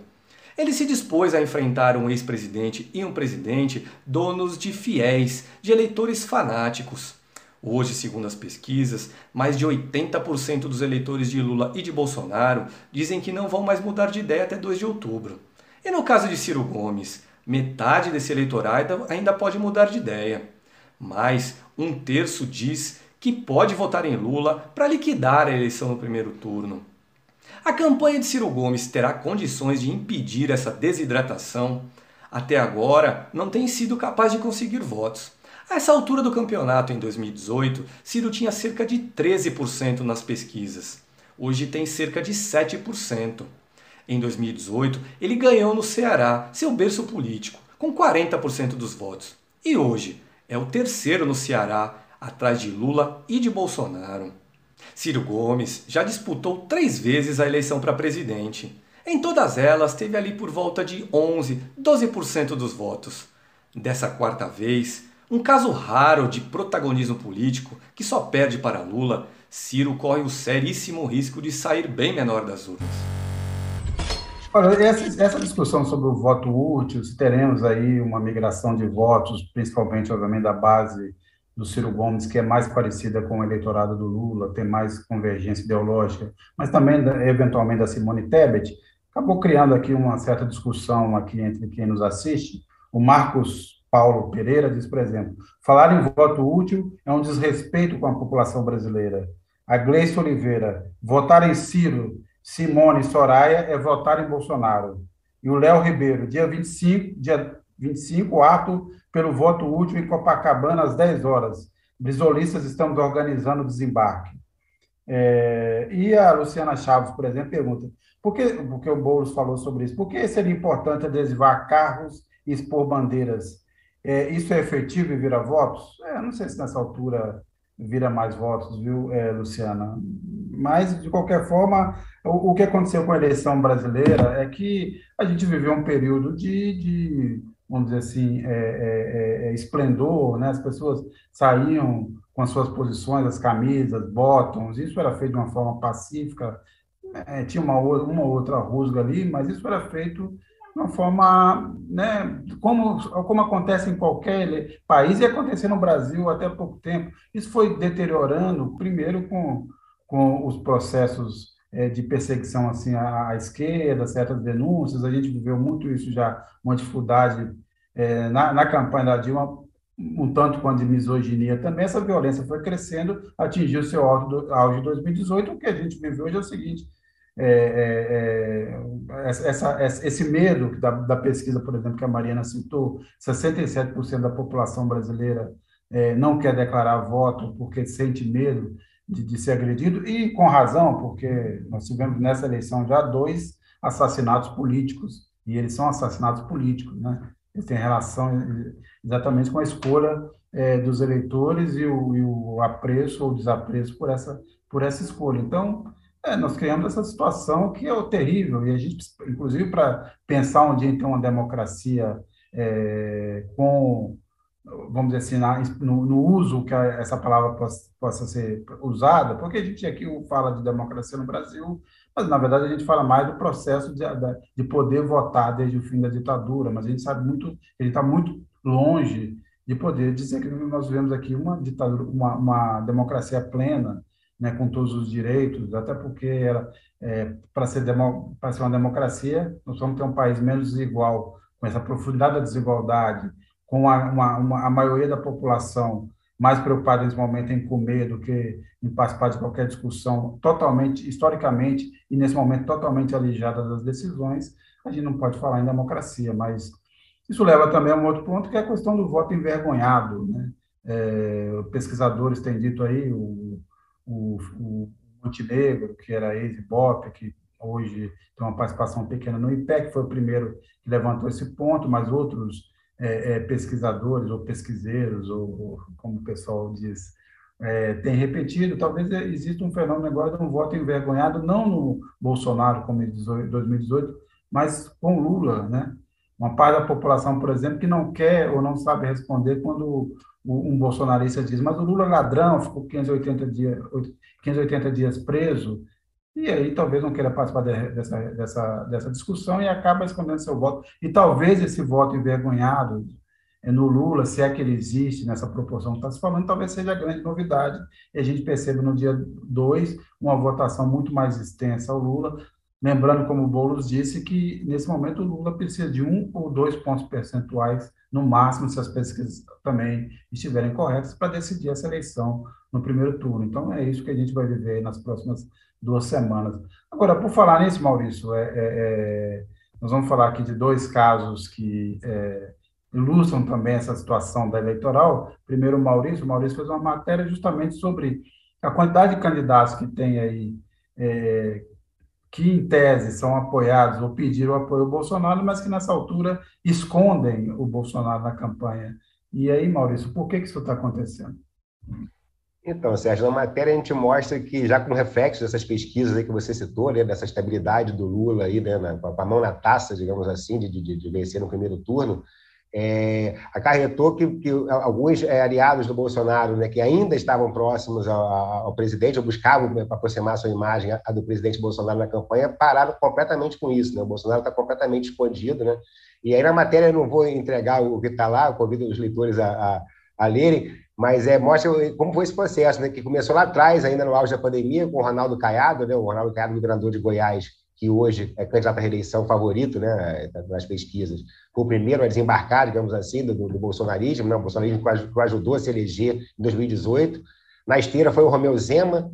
Speaker 6: Ele se dispôs a enfrentar um ex-presidente e um presidente donos de fiéis, de eleitores fanáticos. Hoje, segundo as pesquisas, mais de 80% dos eleitores de Lula e de Bolsonaro dizem que não vão mais mudar de ideia até 2 de outubro. E no caso de Ciro Gomes, metade desse eleitorado ainda pode mudar de ideia. Mas um terço diz que pode votar em Lula para liquidar a eleição no primeiro turno. A campanha de Ciro Gomes terá condições de impedir essa desidratação? Até agora, não tem sido capaz de conseguir votos. Essa altura do campeonato, em 2018, Ciro tinha cerca de 13% nas pesquisas. Hoje tem cerca de 7%. Em 2018, ele ganhou no Ceará, seu berço político, com 40% dos votos. E hoje é o terceiro no Ceará, atrás de Lula e de Bolsonaro. Ciro Gomes já disputou três vezes a eleição para presidente. Em todas elas, teve ali por volta de 11, 12% dos votos. Dessa quarta vez, um caso raro de protagonismo político que só perde para Lula, Ciro corre o seríssimo risco de sair bem menor das urnas.
Speaker 2: Olha, essa, essa, discussão sobre o voto útil, se teremos aí uma migração de votos, principalmente, obviamente, da base do Ciro Gomes, que é mais parecida com o eleitorado do Lula, tem mais convergência ideológica, mas também, eventualmente, da Simone Tebet, acabou criando aqui uma certa discussão aqui entre quem nos assiste. O Marcos Paulo Pereira diz, por exemplo, falar em voto útil é um desrespeito com a população brasileira. A Gleice Oliveira, votar em Ciro, Simone Soraya é votar em Bolsonaro. E o Léo Ribeiro, dia 25, dia 25, ato pelo voto útil em Copacabana às 10 horas. Brisolistas estamos organizando o desembarque. É, e a Luciana Chaves, por exemplo, pergunta, por que, porque o Boulos falou sobre isso, por que seria importante adesivar carros e expor bandeiras? É, isso é efetivo e vira votos? É, não sei se nessa altura vira mais votos, viu, é, Luciana? Mas, de qualquer forma, o, o, que aconteceu com a eleição brasileira é que a gente viveu um período de, de vamos dizer assim, é, é, é, esplendor, né? as pessoas saíam com as suas posições, as camisas, bottoms, isso era feito de uma forma pacífica, tinha uma, uma outra rusga ali, mas isso era feito uma forma, né, como, como acontece em qualquer país e aconteceu no Brasil até pouco tempo. Isso foi deteriorando, primeiro com, com os processos é, de perseguição assim à, à, esquerda, certas denúncias, a gente viveu muito isso já, uma dificuldade é, na, na campanha da Dilma, um tanto quanto de misoginia também, essa violência foi crescendo, atingiu seu auge em 2018, o que a gente vive hoje é o seguinte, é, é, é essa, esse medo da, da, pesquisa, por exemplo, que a Mariana citou, 67% da população brasileira é, não quer declarar voto porque sente medo de, de, ser agredido, e com razão, porque nós tivemos nessa eleição já dois assassinatos políticos, e eles são assassinatos políticos, né? Eles têm relação exatamente com a escolha é, dos eleitores e o, e o apreço ou desapreço por essa, por essa escolha. Então, é, nós criamos essa situação que é terrível, e a gente, inclusive, para pensar um dia em ter uma democracia é, com, vamos dizer assim, na, no, no, uso que a, essa palavra possa, possa, ser usada, porque a gente aqui fala de democracia no Brasil, Mas, na verdade, a gente fala mais do processo de, de poder votar desde o fim da ditadura, mas a gente sabe muito, ele está muito longe de poder dizer que nós vivemos aqui uma ditadura, uma, uma democracia plena, né, com todos os direitos, até porque é, para ser, demo, ser uma democracia, nós vamos ter um país menos desigual, com essa profundidade da desigualdade, com a, uma, uma, a maioria da população mais preocupada nesse momento em comer do que em participar de qualquer discussão, totalmente, historicamente, e nesse momento totalmente alijada das decisões, a gente não pode falar em democracia, mas isso leva também a um outro ponto, que é a questão do voto envergonhado. Né? É, pesquisadores têm dito aí, o, o, o Montenegro, que era ex-IBOP, que hoje tem uma participação pequena no IPEC, foi o primeiro que levantou esse ponto, mas outros é, é, pesquisadores ou pesquiseiros, ou, ou, como o pessoal diz, é, têm repetido, talvez exista um fenômeno agora de um voto envergonhado, não no Bolsonaro, como em 2018, mas com Lula, né? Uma parte da população, por exemplo, que não quer ou não sabe responder quando um bolsonarista diz, mas o Lula é ladrão, ficou 580 dias, 580 dias preso, e aí talvez não queira participar dessa, dessa, dessa discussão e acaba escondendo seu voto. E talvez esse voto envergonhado é, no Lula, se é que ele existe nessa proporção que está se falando, talvez seja a grande novidade. E a gente percebe no dia 2 uma votação muito mais extensa ao Lula, lembrando, como o Boulos disse, que nesse momento o Lula precisa de um ou dois pontos percentuais, no máximo, se as pesquisas também estiverem corretas, para decidir essa eleição no primeiro turno. Então, é isso que a gente vai viver nas próximas duas semanas. Agora, por falar nisso, Maurício, é, é, é, nós vamos falar aqui de dois casos que é, ilustram também essa situação da eleitoral. Primeiro, o Maurício. O Maurício fez uma matéria justamente sobre a quantidade de candidatos que tem aí, é, que em tese são apoiados ou pediram apoio ao Bolsonaro, mas que nessa altura escondem o Bolsonaro na campanha. E aí, Maurício, por que, que isso está acontecendo?
Speaker 5: Então, Sérgio, na matéria a gente mostra que, já com reflexo dessas pesquisas aí que você citou, né, dessa estabilidade do Lula aí, né, na, com a mão na taça, digamos assim, de, de, de vencer no primeiro turno, é, acarretou que, que alguns é, aliados do Bolsonaro, né, que ainda estavam próximos ao, ao presidente, ou buscavam né, aproximar sua imagem a, do presidente Bolsonaro na campanha, pararam completamente com isso. Né? O Bolsonaro está completamente escondido. Né? E aí, na matéria, eu não vou entregar o que está lá, convido os leitores a, a, a lerem, mas é, mostra como foi esse processo, né, que começou lá atrás, ainda no auge da pandemia, com o Ronaldo Caiado, né, o Ronaldo Caiado, governador de Goiás, que hoje é candidato à reeleição favorito né, nas pesquisas, foi o primeiro a desembarcar, digamos assim, do, do bolsonarismo, né, o bolsonarismo que ajudou a se eleger em 2018. Na esteira foi o Romeu Zema,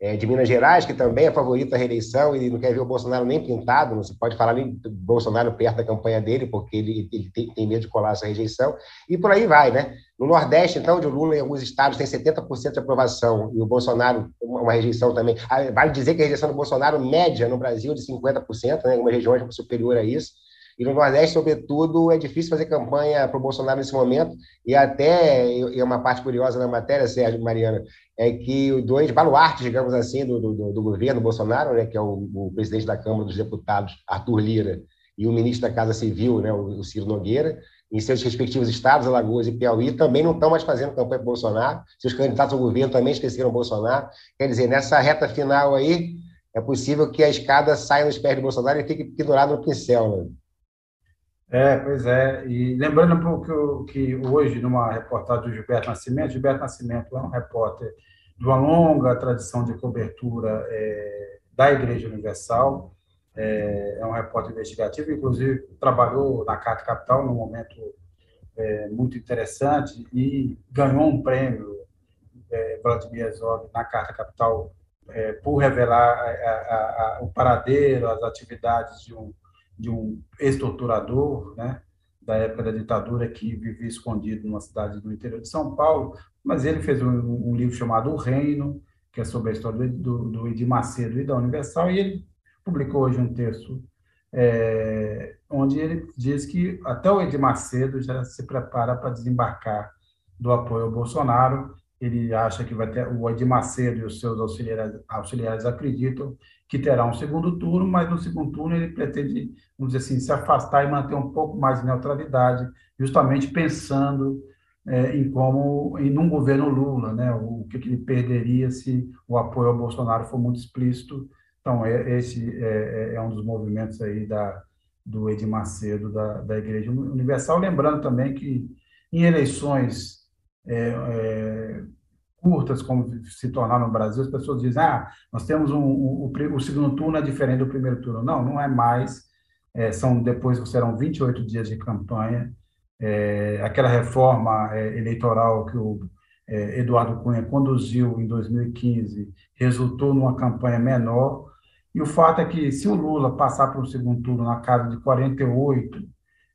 Speaker 5: é, de Minas Gerais, que também é favorito à reeleição e não quer ver o Bolsonaro nem pintado, não se pode falar nem do Bolsonaro perto da campanha dele, porque ele, ele tem, tem, medo de colar essa rejeição, e por aí vai, né? No Nordeste, então, onde o Lula em alguns estados tem 70% de aprovação, e o Bolsonaro, uma rejeição também, ah, vale dizer que a rejeição do Bolsonaro média no Brasil de 50%, né? Algumas regiões superior a isso, e no Nordeste, sobretudo, é difícil fazer campanha para o Bolsonaro nesse momento. E até, e uma parte curiosa na matéria, Sérgio Mariana, é que os dois baluartes, digamos assim, do, do, do governo Bolsonaro, né, que é o, o, presidente da Câmara dos Deputados, Arthur Lira, e o ministro da Casa Civil, né, o, o Ciro Nogueira, em seus respectivos estados, Alagoas e Piauí, também não estão mais fazendo campanha para Bolsonaro. Seus candidatos ao governo também esqueceram Bolsonaro. Quer dizer, nessa reta final aí, é possível que a escada saia nos pés de Bolsonaro e fique pendurada no pincel. Né?
Speaker 2: É, pois é. E lembrando um pouco que hoje, numa reportagem do Gilberto Nascimento, Gilberto Nascimento é um repórter de uma longa tradição de cobertura é, da Igreja Universal, é, é, um repórter investigativo, inclusive trabalhou na Carta Capital num momento é, muito interessante e ganhou um prêmio, é, Vladimir Herzog, na Carta Capital, é, por revelar a, a, a, o paradeiro, as atividades de um de um ex-torturador, né, da época da ditadura, que vivia escondido numa cidade do interior de São Paulo, mas ele fez um, um livro chamado O Reino, que é sobre a história do, do Edir Macedo e da Universal, e ele publicou hoje um texto é, onde ele diz que até o Edir Macedo já se prepara para desembarcar do apoio ao Bolsonaro, ele acha que vai ter o Edir Macedo e os seus auxiliares, auxiliares acreditam que terá um segundo turno, mas no segundo turno ele pretende, vamos dizer assim, se afastar e manter um pouco mais de neutralidade, justamente pensando é, em como, em um governo Lula, né, o que, que ele perderia se o apoio ao Bolsonaro for muito explícito Então, é, esse é, é, é um dos movimentos aí da, do Edir Macedo, da, da Igreja Universal. Lembrando também que em eleições é, é, curtas, como se tornaram no Brasil, as pessoas dizem, ah, nós temos um, um, o, o, segundo turno é diferente do primeiro turno. Não, não é mais. É, são depois serão 28 dias de campanha. É, aquela reforma é, eleitoral que o é, Eduardo Cunha conduziu em 2015 resultou numa campanha menor. E o fato é que, se o Lula passar para o segundo turno na casa de 48%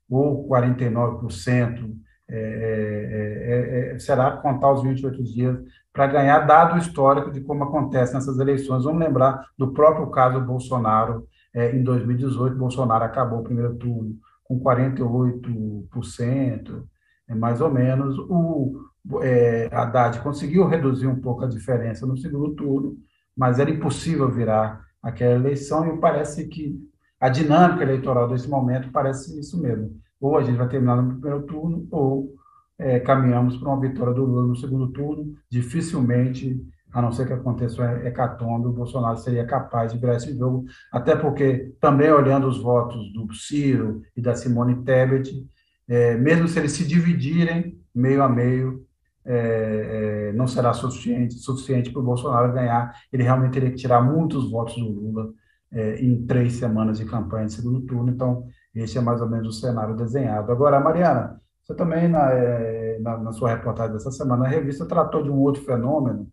Speaker 2: ou 49%, é, é, é, é, será contar os 28 dias para ganhar dado histórico de como acontece nessas eleições. Vamos lembrar do próprio caso Bolsonaro, é, em 2018, Bolsonaro acabou o primeiro turno com 48%, é, mais ou menos. O é, Haddad conseguiu reduzir um pouco a diferença no segundo turno, mas era impossível virar aquela eleição e parece que a dinâmica eleitoral desse momento parece isso mesmo ou a gente vai terminar no primeiro turno, ou é, caminhamos para uma vitória do Lula no segundo turno. Dificilmente, a não ser que aconteça um hecatombe, o Bolsonaro seria capaz de virar esse jogo, até porque, também olhando os votos do Ciro e da Simone Tebet, é, mesmo se eles se dividirem meio a meio, é, é, não será suficiente, suficiente para o Bolsonaro ganhar. Ele realmente teria que tirar muitos votos do Lula é, em três semanas de campanha de segundo turno. Então, esse é mais ou menos o cenário desenhado. Agora, Mariana, você também, na, é, na, na sua reportagem dessa semana, a revista tratou de um outro fenômeno,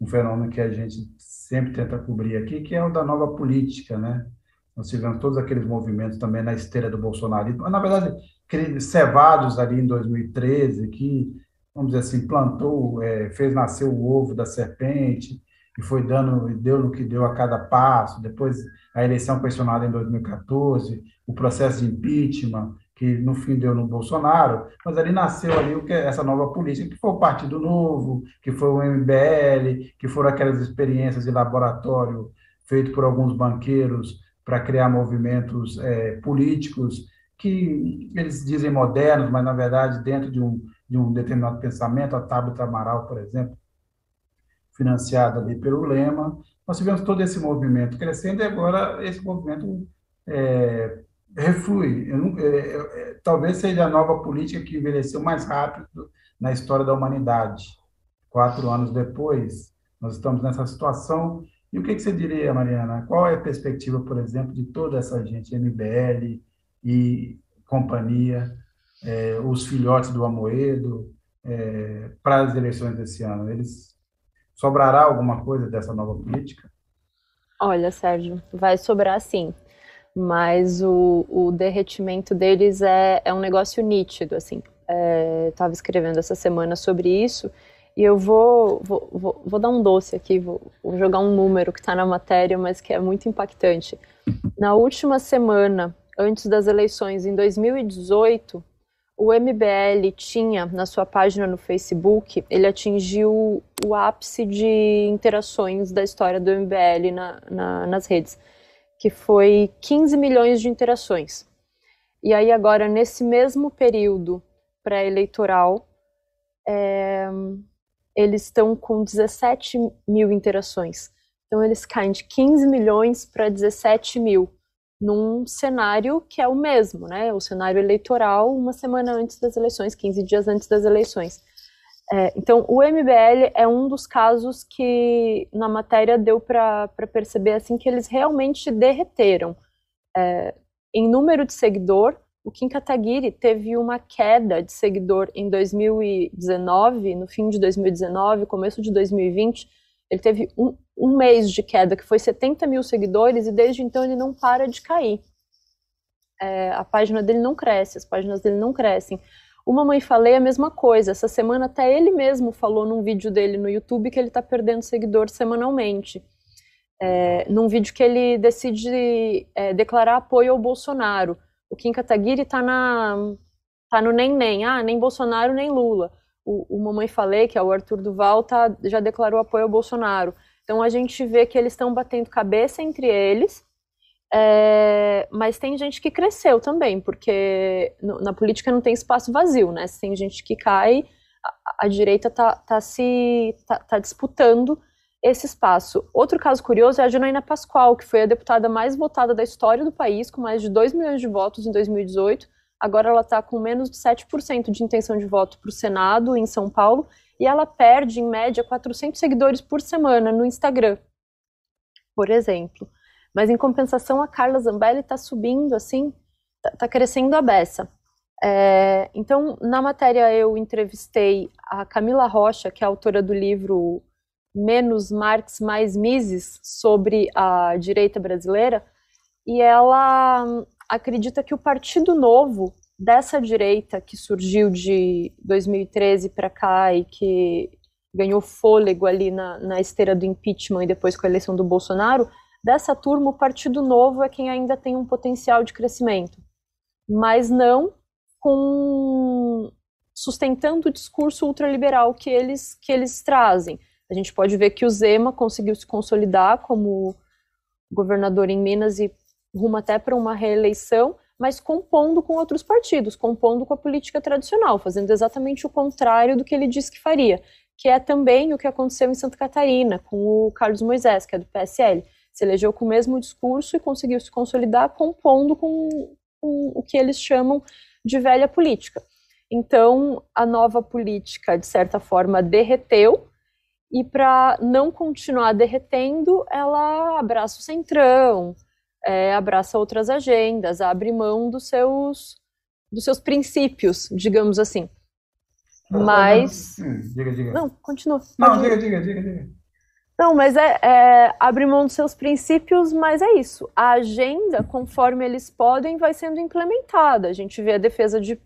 Speaker 2: um fenômeno que a gente sempre tenta cobrir aqui, que é o da nova política, né? Nós tivemos todos aqueles movimentos também na esteira do bolsonarismo, na verdade, cevados ali em 2013, que, vamos dizer assim, plantou, é, fez nascer o ovo da serpente, e foi dando, deu no que deu a cada passo, depois a eleição questionada em 2014, o processo de impeachment, que no fim deu no Bolsonaro, mas ali nasceu ali o que é essa nova política, que foi o Partido Novo, que foi o MBL, que foram aquelas experiências de laboratório feito por alguns banqueiros para criar movimentos é, políticos que eles dizem modernos, mas na verdade dentro de um, de um determinado pensamento, a Tabata Amaral, por exemplo, financiada ali pelo Lema, nós tivemos todo esse movimento crescendo e agora esse movimento é, reflui. Não, é, é, talvez seja a nova política que envelheceu mais rápido na história da humanidade. Quatro anos depois, nós estamos nessa situação. E o que, que você diria, Mariana? Qual é a perspectiva, por exemplo, de toda essa gente, MBL e companhia, é, os filhotes do Amoedo, é, para as eleições desse ano? Eles Sobrará alguma coisa dessa nova política?
Speaker 4: Olha, Sérgio, vai sobrar sim. Mas o, o derretimento deles é, é um negócio nítido, assim. Estava é, escrevendo essa semana sobre isso e eu vou, vou, vou, vou dar um doce aqui, vou, vou jogar um número que está na matéria, mas que é muito impactante. Na última semana, antes das eleições, em 2018, o MBL tinha na sua página no Facebook, ele atingiu o ápice de interações da história do MBL na, na, nas redes, que foi 15 milhões de interações. E aí agora, nesse mesmo período pré-eleitoral, é, eles estão com 17 mil interações. Então eles caem de 15 milhões para 17 mil num cenário que é o mesmo, né? O cenário eleitoral uma semana antes das eleições, 15 dias antes das eleições. É, então, o MBL é um dos casos que na matéria deu para perceber assim que eles realmente derreteram. É, em número de seguidor, o Kim Kataguiri teve uma queda de seguidor em 2019, no fim de 2019, começo de 2020, ele teve um, um mês de queda, que foi 70 mil seguidores, e desde então ele não para de cair. É, a página dele não cresce, as páginas dele não crescem. O Mamãe Falei é a mesma coisa. Essa semana até ele mesmo falou num vídeo dele no YouTube que ele está perdendo seguidor semanalmente. É, num vídeo que ele decide é, declarar apoio ao Bolsonaro. O Kim Kataguiri está tá no nem nem, ah, nem Bolsonaro nem Lula o, o Mamãe Falei, que é o Arthur Duval, tá, já declarou apoio ao Bolsonaro. Então a gente vê que eles estão batendo cabeça entre eles, é, mas tem gente que cresceu também, porque no, na política não tem espaço vazio, né? Se tem gente que cai, a, a direita tá, tá se tá, tá disputando esse espaço. Outro caso curioso é a Janaína Pascoal, que foi a deputada mais votada da história do país, com mais de 2 milhões de votos em 2018. Agora ela está com menos de 7% de intenção de voto para o Senado, em São Paulo, e ela perde, em média, 400 seguidores por semana no Instagram, por exemplo. Mas, em compensação, a Carla Zambelli está subindo, assim, está tá crescendo a beça. É, então, na matéria, eu entrevistei a Camila Rocha, que é autora do livro Menos Marx, Mais Mises, sobre a direita brasileira, e ela acredita que o Partido Novo dessa direita que surgiu de 2013 para cá e que ganhou fôlego ali na, na esteira do impeachment e depois com a eleição do Bolsonaro, dessa turma, o Partido Novo é quem ainda tem um potencial de crescimento, mas não com sustentando o discurso ultraliberal que eles, que eles trazem. A gente pode ver que o Zema conseguiu se consolidar como governador em Minas e rumo até para uma reeleição, mas compondo com outros partidos, compondo com a política tradicional, fazendo exatamente o contrário do que ele disse que faria, que é também o que aconteceu em Santa Catarina, com o Carlos Moisés, que é do PSL. Se elegeu com o mesmo discurso e conseguiu se consolidar compondo com, com o que eles chamam de velha política. Então, a nova política, de certa forma, derreteu, e para não continuar derretendo, ela abraça o centrão, é, abraça outras agendas, abre mão dos seus, dos seus princípios, digamos assim. Mas.
Speaker 2: Hum, diga, diga.
Speaker 4: Não, continua.
Speaker 2: Não, diga, diga, diga, diga.
Speaker 4: Não, mas é, é abre mão dos seus princípios, mas é isso. A agenda, conforme eles podem, vai sendo implementada. A gente vê a defesa de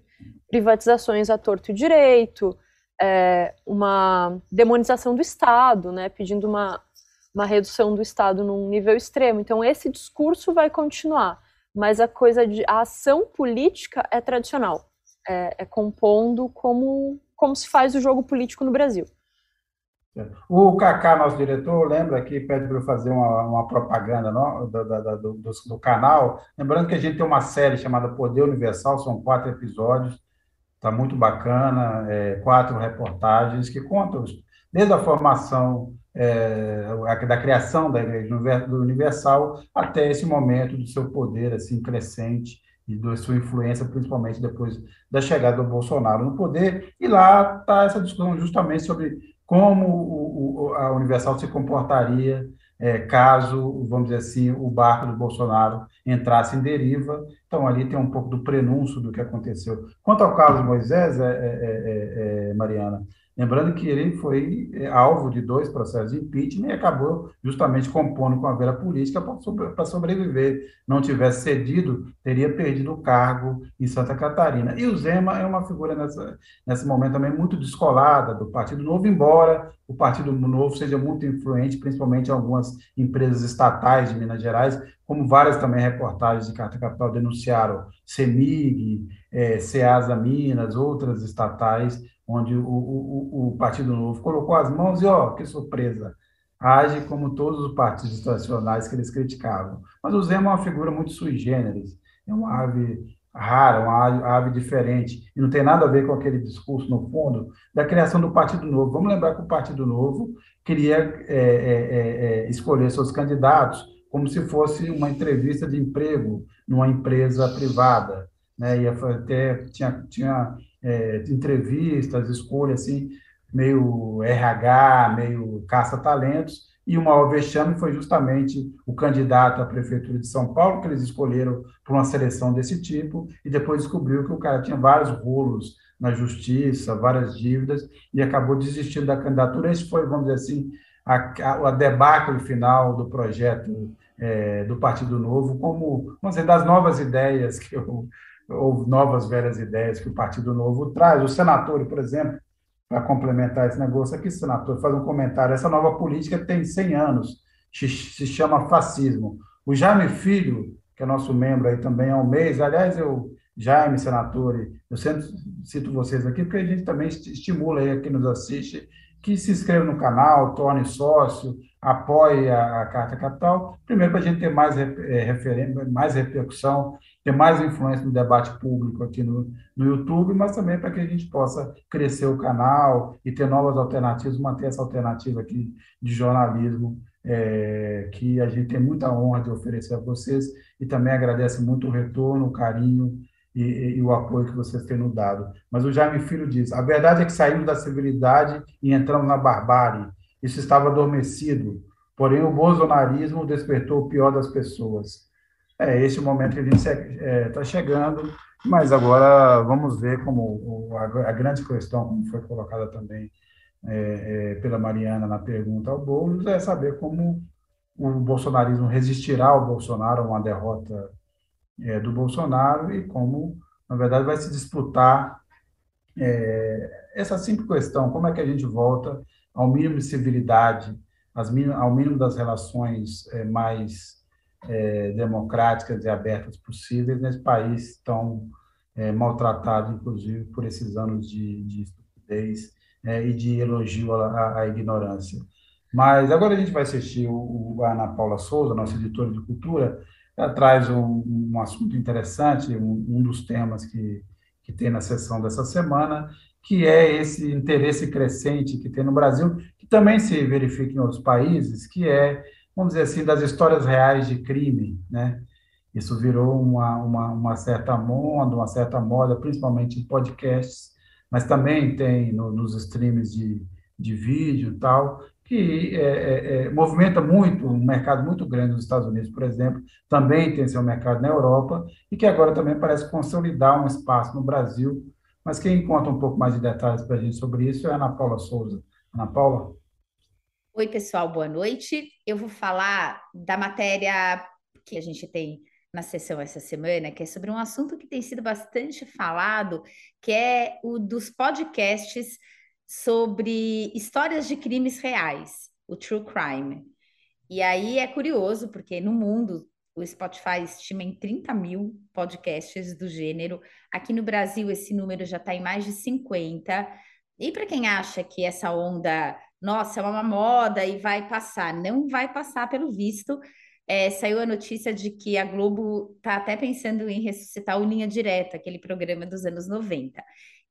Speaker 4: privatizações a torto e direito, é, uma demonização do Estado, né, pedindo uma uma redução do Estado num nível extremo. Então, esse discurso vai continuar, mas a coisa de a ação política é tradicional, é, é compondo como, como se faz o jogo político no Brasil.
Speaker 2: O Kaká, nosso diretor, lembra que pede para eu fazer uma, uma propaganda no, do, do, do, do, canal. Lembrando que a gente tem uma série chamada Poder Universal, são quatro episódios, está muito bacana, é, quatro reportagens que contam desde a formação é, da criação da Igreja Universal até esse momento do seu poder assim crescente e da sua influência, principalmente depois da chegada do Bolsonaro no poder. E lá está essa discussão justamente sobre como o, o, a Universal se comportaria é, caso, vamos dizer assim, o barco do Bolsonaro entrasse em deriva. Então, ali tem um pouco do prenúncio do que aconteceu. Quanto ao caso Moisés, é, é, é, é Mariana, Lembrando que ele foi é, alvo de dois processos de impeachment e acabou justamente compondo com a vera política para sobreviver. Não tivesse cedido, teria perdido o cargo em Santa Catarina. E o Zema é uma figura nessa, nesse momento também muito descolada do Partido Novo, embora o Partido Novo seja muito influente, principalmente em algumas empresas estatais de Minas Gerais, como várias também reportagens de Carta Capital denunciaram, CEMIG, é, Ceasa Minas, outras estatais, onde o, o, o Partido Novo colocou as mãos e, ó, que surpresa, age como todos os partidos tradicionais que eles criticavam. Mas o Zema é uma figura muito sui generis, é uma ave rara, uma ave, diferente, e não tem nada a ver com aquele discurso, no fundo, da criação do Partido Novo. Vamos lembrar que o Partido Novo queria é, é, é, é escolher seus candidatos como se fosse uma entrevista de emprego numa empresa privada, né? Ia até tinha, tinha é, entrevistas, escolha assim, meio RH, meio caça-talentos, e o maior vexame foi justamente o candidato à prefeitura de São Paulo, que eles escolheram por uma seleção desse tipo, e depois descobriu que o cara tinha vários rolos na justiça, várias dívidas, e acabou desistindo da candidatura. Esse foi, vamos dizer assim, a, a, debacle final do projeto é, do Partido Novo, como, dizer, das novas ideias que eu ou novas velhas ideias que o Partido Novo traz. O senador, por exemplo, para complementar esse negócio aqui, senador, faz um comentário. Essa nova política tem 100 anos, se chama fascismo. O Jaime Filho, que é nosso membro aí também há um mês, aliás, eu, Jaime, senador, eu sempre cito vocês aqui, porque a gente também estimula aí quem nos assiste que se inscreva no canal, torne sócio, apoie a, Carta Capital, primeiro para a gente ter mais, é, mais repercussão ter mais influência no debate público aqui no, no YouTube, mas também para que a gente possa crescer o canal e ter novas alternativas, manter essa alternativa aqui de jornalismo, é, que a gente tem muita honra de oferecer a vocês e também agradece muito o retorno, o carinho e, e, o apoio que vocês têm nos dado. Mas o Jaime Filho diz: a verdade é que saímos da civilidade e entramos na barbárie. Isso estava adormecido, porém o bolsonarismo despertou o pior das pessoas. É esse o momento que a gente está é, tá chegando, mas agora vamos ver como a, grande questão, como foi colocada também é, é, pela Mariana na pergunta ao Boulos, é saber como o bolsonarismo resistirá ao Bolsonaro, a uma derrota é, do Bolsonaro, e como, na verdade, vai se disputar é, essa simples questão: como é que a gente volta ao mínimo de civilidade, ao mínimo das relações é, mais é, democráticas e abertas possíveis nesse país tão é, maltratado, inclusive, por esses anos de, de estupidez é, e de elogio à, à, ignorância. Mas agora a gente vai assistir o, o Ana Paula Souza, nossa editora de cultura, ela traz um, um assunto interessante, um, um dos temas que, que tem na sessão dessa semana, que é esse interesse crescente que tem no Brasil, que também se verifica em outros países, que é vamos dizer assim, das histórias reais de crime, né? Isso virou uma, uma, uma certa moda, uma certa moda, principalmente em podcasts, mas também tem no, nos streams de, de vídeo e tal, que é, é, é, movimenta muito, um mercado muito grande nos Estados Unidos, por exemplo, também tem seu mercado na Europa, e que agora também parece consolidar um espaço no Brasil. Mas quem conta um pouco mais de detalhes para a gente sobre isso é a Ana Paula Souza. Ana Paula?
Speaker 7: Oi, pessoal, boa noite. Eu vou falar da matéria que a gente tem na sessão essa semana, que é sobre um assunto que tem sido bastante falado, que é o dos podcasts sobre histórias de crimes reais, o true crime. E aí é curioso, porque no mundo o Spotify estima em 30 mil podcasts do gênero. Aqui no Brasil, esse número já está em mais de 50. E para quem acha que essa onda nossa, é uma moda e vai passar. Não vai passar, pelo visto. É, saiu a notícia de que a Globo está até pensando em ressuscitar o Linha Direta, aquele programa dos anos 90.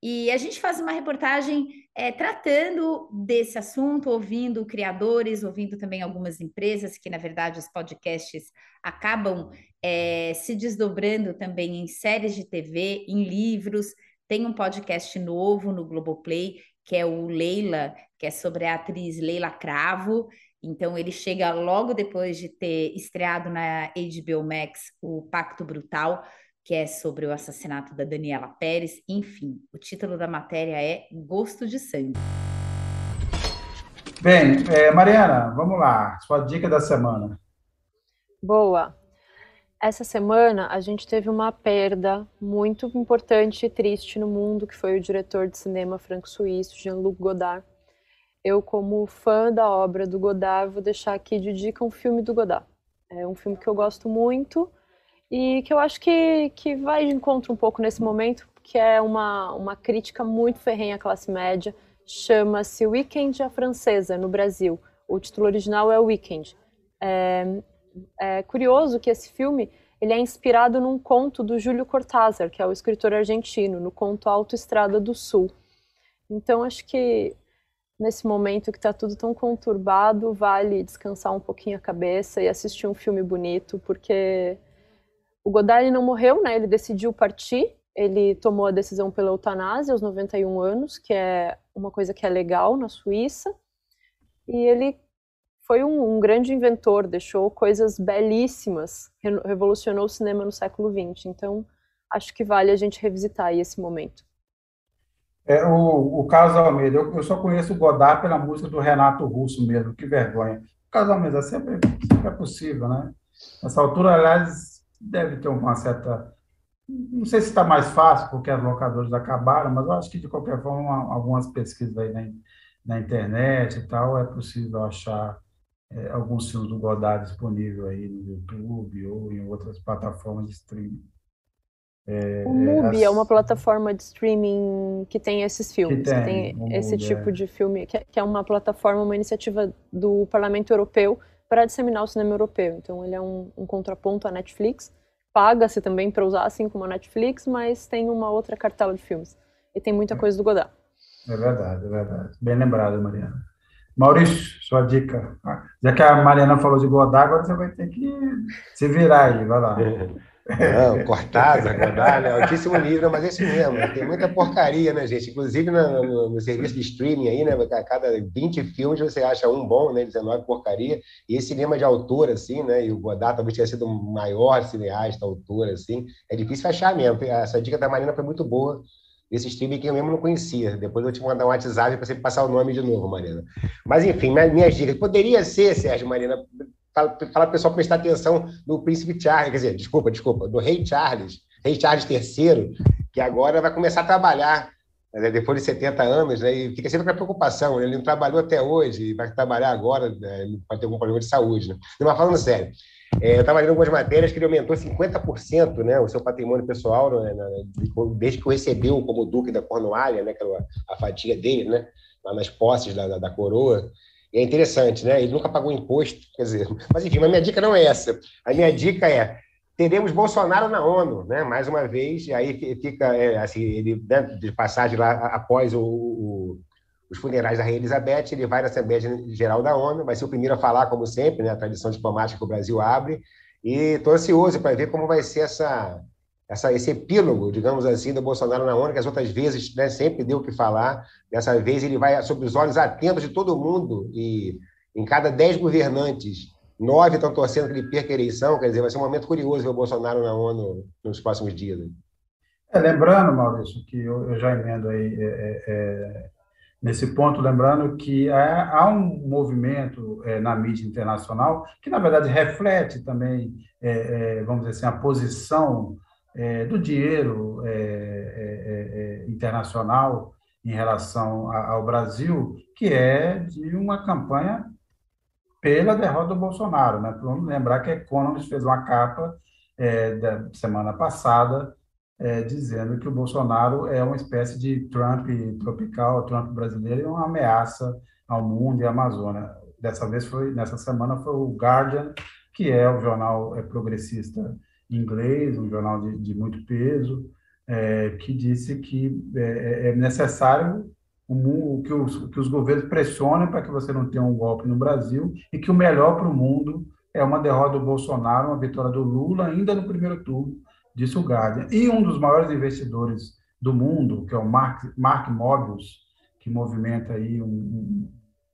Speaker 7: E a gente faz uma reportagem é, tratando desse assunto, ouvindo criadores, ouvindo também algumas empresas, que na verdade os podcasts acabam é, se desdobrando também em séries de TV, em livros. Tem um podcast novo no Globoplay que é o Leila, que é sobre a atriz Leila Cravo. Então, ele chega logo depois de ter estreado na HBO Max o Pacto Brutal, que é sobre o assassinato da Daniela Pérez. Enfim, o título da matéria é Gosto de Sangue.
Speaker 2: Bem, é, Mariana, vamos lá. Sua dica da semana.
Speaker 4: Boa. Essa semana a gente teve uma perda muito importante e triste no mundo, que foi o diretor de cinema franco-suíço Jean-Luc Godard. Eu, como fã da obra do Godard, vou deixar aqui de dica um filme do Godard. É um filme que eu gosto muito e que eu acho que, que vai de encontro um pouco nesse momento, que é uma, uma crítica muito ferrenha à classe média. Chama-se Weekend a Francesa, no Brasil. O título original é Weekend. É, é curioso que esse filme ele é inspirado num conto do Júlio Cortázar, que é o escritor argentino, no conto Autoestrada do Sul. Então, acho que nesse momento que está tudo tão conturbado, vale descansar um pouquinho a cabeça e assistir um filme bonito, porque o Godard não morreu, né? Ele decidiu partir, ele tomou a decisão pela eutanásia aos 91 anos, que é uma coisa que é legal na Suíça, e ele foi um, um, grande inventor, deixou coisas belíssimas, revolucionou o cinema no século XX. Então, acho que vale a gente revisitar esse momento.
Speaker 2: É, o, o Carlos Almeida, eu, eu, só conheço o Godard pela música do Renato Russo mesmo, que vergonha. O Carlos Almeida, sempre, sempre é possível, né? Nessa altura, aliás, deve ter uma certa... Não sei se está mais fácil, porque as locadoras acabaram, mas eu acho que, de qualquer forma, algumas pesquisas aí na, na internet e tal, é possível achar é, alguns filmes do Godard disponível aí no YouTube ou em outras plataformas de streaming.
Speaker 4: É, o Mubi é, é uma plataforma de streaming que tem esses filmes, que tem, tem esse Mubi, tipo é. de filme, que, é, que é uma plataforma, uma iniciativa do Parlamento Europeu para disseminar o cinema europeu. Então ele é um, um contraponto à Netflix, paga-se também para usar, assim como a Netflix, mas tem uma outra cartela de filmes. E tem muita coisa do Godard.
Speaker 2: É verdade, é verdade. Bem lembrado, Mariana. Maurício, sua dica. Já que a Mariana falou de Godard, agora você vai ter que se virar aí, vai lá.
Speaker 5: Não, Cortázar, Godard, né? altíssimo livro, mas é isso mesmo, tem muita porcaria, né, gente? Inclusive no, no, no, serviço de streaming aí, né? A cada 20 filmes você acha um bom, né? 19 porcaria. E esse cinema de autor, assim, né? E o Godard talvez tenha sido o maior cineasta, autor, assim. É difícil achar mesmo. Essa dica da Marina foi muito boa. Esse streaming que eu mesmo não conhecia. Depois eu te mandar um WhatsApp para você passar o nome de novo, Marina. Mas, enfim, minhas dicas. Poderia ser, Sérgio, Marina, fala para o pessoal prestar atenção no príncipe Charles, quer dizer, desculpa, desculpa, do rei Charles, rei Charles III, que agora vai começar a trabalhar depois de 70 anos, né, e fica sempre com a preocupação, né, ele não trabalhou até hoje, vai trabalhar agora, né, pode ter algum problema de saúde. Né? Mas falando sério, é, eu estava lendo algumas matérias que ele aumentou 50% né, o seu patrimônio pessoal, né, desde que o recebeu como duque da Cornualha, né, que era a fatia dele, né, lá nas posses da, da, da coroa, e é interessante, né? Ele nunca pagou imposto, quer dizer. Mas enfim, a minha dica não é essa. A minha dica é teremos Bolsonaro na ONU, né? Mais uma vez, e aí fica é, assim, ele né, de passagem lá após o, o, os funerais da Rainha Elizabeth, ele vai na Assembleia Geral da ONU, vai ser o primeiro a falar, como sempre, né? A tradição diplomática que o Brasil abre. E estou ansioso para ver como vai ser essa essa, esse epílogo, digamos assim, do Bolsonaro na ONU, que as outras vezes né, sempre deu o que falar. Dessa vez ele vai sob os olhos atentos de todo mundo e em cada dez governantes, nove estão torcendo que ele perca a eleição. Quer dizer, vai ser um momento curioso ver o Bolsonaro na ONU nos próximos dias.
Speaker 2: É, lembrando, Maurício, que eu, eu já emendo aí é, é, é nesse ponto, lembrando que há, há um movimento é, na mídia internacional que, na verdade, reflete também, é, vamos dizer assim, a posição é, do dinheiro é, é, é, internacional em relação a, ao Brasil, que é de uma campanha pela derrota do Bolsonaro. Né? Vamos lembrar que a Economist fez uma capa é, da semana passada é, dizendo que o Bolsonaro é uma espécie de Trump tropical, Trump brasileiro, e uma ameaça ao mundo e à Amazônia. Dessa vez foi, nessa semana foi o Guardian, que é o jornal progressista inglês, um jornal de, de muito peso, é, que disse que é, é, é necessário o, que, os, que os governos pressionem para que você não tenha um golpe no Brasil e que o melhor para o mundo é uma derrota do Bolsonaro, uma vitória do Lula ainda no primeiro turno, disse o Guardian. E um dos maiores investidores do mundo, que é o Mark, Mark Mobius, que movimenta aí um, um,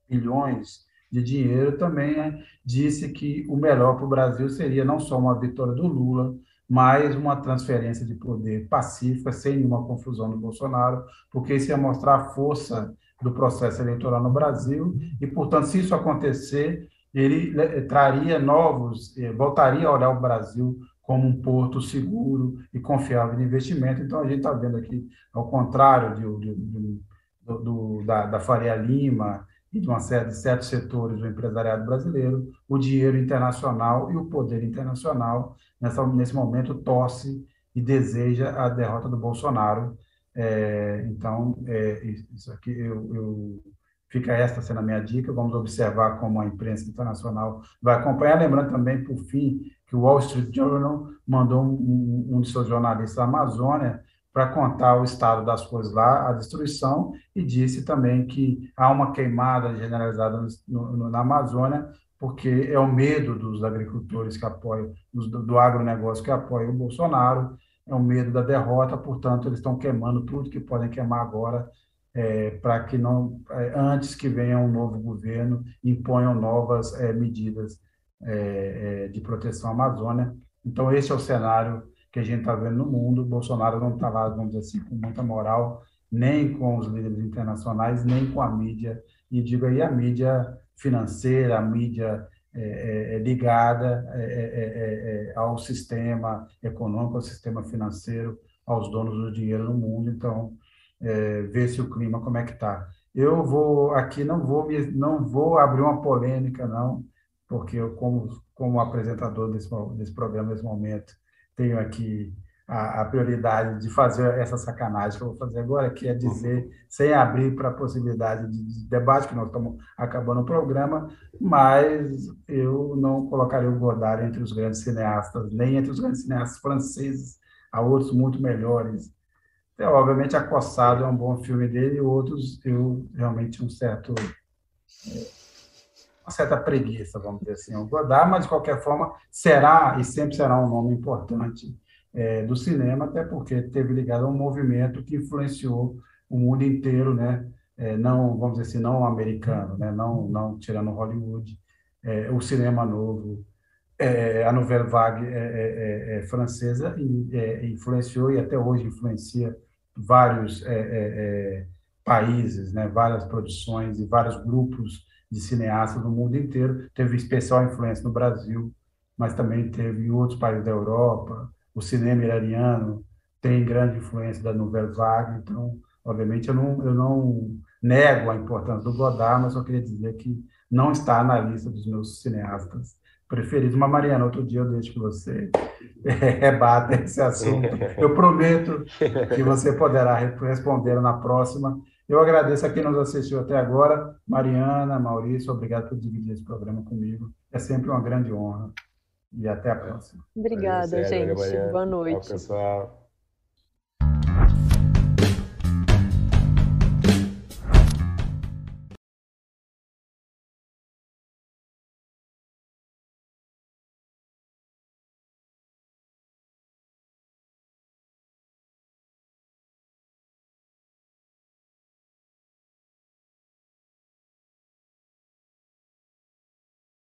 Speaker 2: bilhões de dinheiro, também né, disse que o melhor para o Brasil seria não só uma vitória do Lula, mas uma transferência de poder pacífica, sem nenhuma confusão do Bolsonaro, porque isso ia mostrar a força do processo eleitoral no Brasil, e, portanto, se isso acontecer, ele eh, traria novos, eh, voltaria a olhar o Brasil como um porto seguro e confiável de investimento. Então, a gente está vendo aqui, ao contrário de, de, de, do, da, da Faria Lima e de uma série de certos setores do empresariado brasileiro, o dinheiro internacional e o poder internacional, nessa, nesse momento, torce e deseja a derrota do Bolsonaro. É, então, é, isso aqui eu, eu, fica esta sendo a minha dica. Vamos observar como a imprensa internacional vai acompanhar. Lembrando também, por fim, que o Wall Street Journal mandou um, um de seus jornalistas da Amazônia para contar o estado das coisas lá, a destruição, e disse também que há uma queimada generalizada no, no, na Amazônia, porque é o medo dos agricultores que apoiam, do, do agronegócio que apoia o Bolsonaro, é o medo da derrota, portanto, eles estão queimando tudo que podem queimar agora, é, para que não, é, antes que venha um novo governo, imponham novas é, medidas é, é, de proteção à Amazônia. Então, esse é o cenário que a gente está vendo no mundo. Bolsonaro não está lá, vamos dizer assim, com muita moral, nem com os líderes internacionais, nem com a mídia. E digo aí a mídia financeira, a mídia é, é, é ligada é, é, é, ao sistema econômico, ao sistema financeiro, aos donos do dinheiro no mundo. Então, ver se o clima como é que está. Eu vou aqui não vou não vou abrir uma polêmica não, porque eu como como apresentador desse desse programa nesse momento tenho aqui a, a, prioridade de fazer essa sacanagem que eu vou fazer agora, que é dizer, uhum. sem abrir para a possibilidade de, de debate, que nós estamos acabando o programa, mas eu não colocaria o Godard entre os grandes cineastas, nem entre os grandes cineastas franceses, há outros muito melhores. É, obviamente, Acossado é um bom filme dele, e outros eu realmente um certo uma certa preguiça, vamos dizer assim, o Godard, mas de qualquer forma será e sempre será um nome importante é, do cinema, até porque teve ligado a um movimento que influenciou o mundo inteiro, né? É, não, vamos dizer assim, não americano, né? Não, não tirando Hollywood, é, o cinema novo, é, a nouvelle vague é, é, francesa influenciou e até hoje influencia vários países, né? Várias produções e vários grupos de cineastas no mundo inteiro. Teve especial influência no Brasil, mas também teve em outros países da Europa. O cinema iraniano tem grande influência da Nouvelle Vague, então, obviamente, eu não, eu não nego a importância do Godard, mas só queria dizer que não está na lista dos meus cineastas preferidos. Mas, Mariana, outro dia eu deixo que você rebata esse assunto. Eu prometo que você poderá responder na próxima. Eu agradeço a quem nos assistiu até agora. Mariana, Maurício, obrigado por dividir esse programa comigo. É sempre uma grande honra. E até a próxima.
Speaker 4: Obrigada, gente. Boa noite.
Speaker 5: Tchau, pessoal.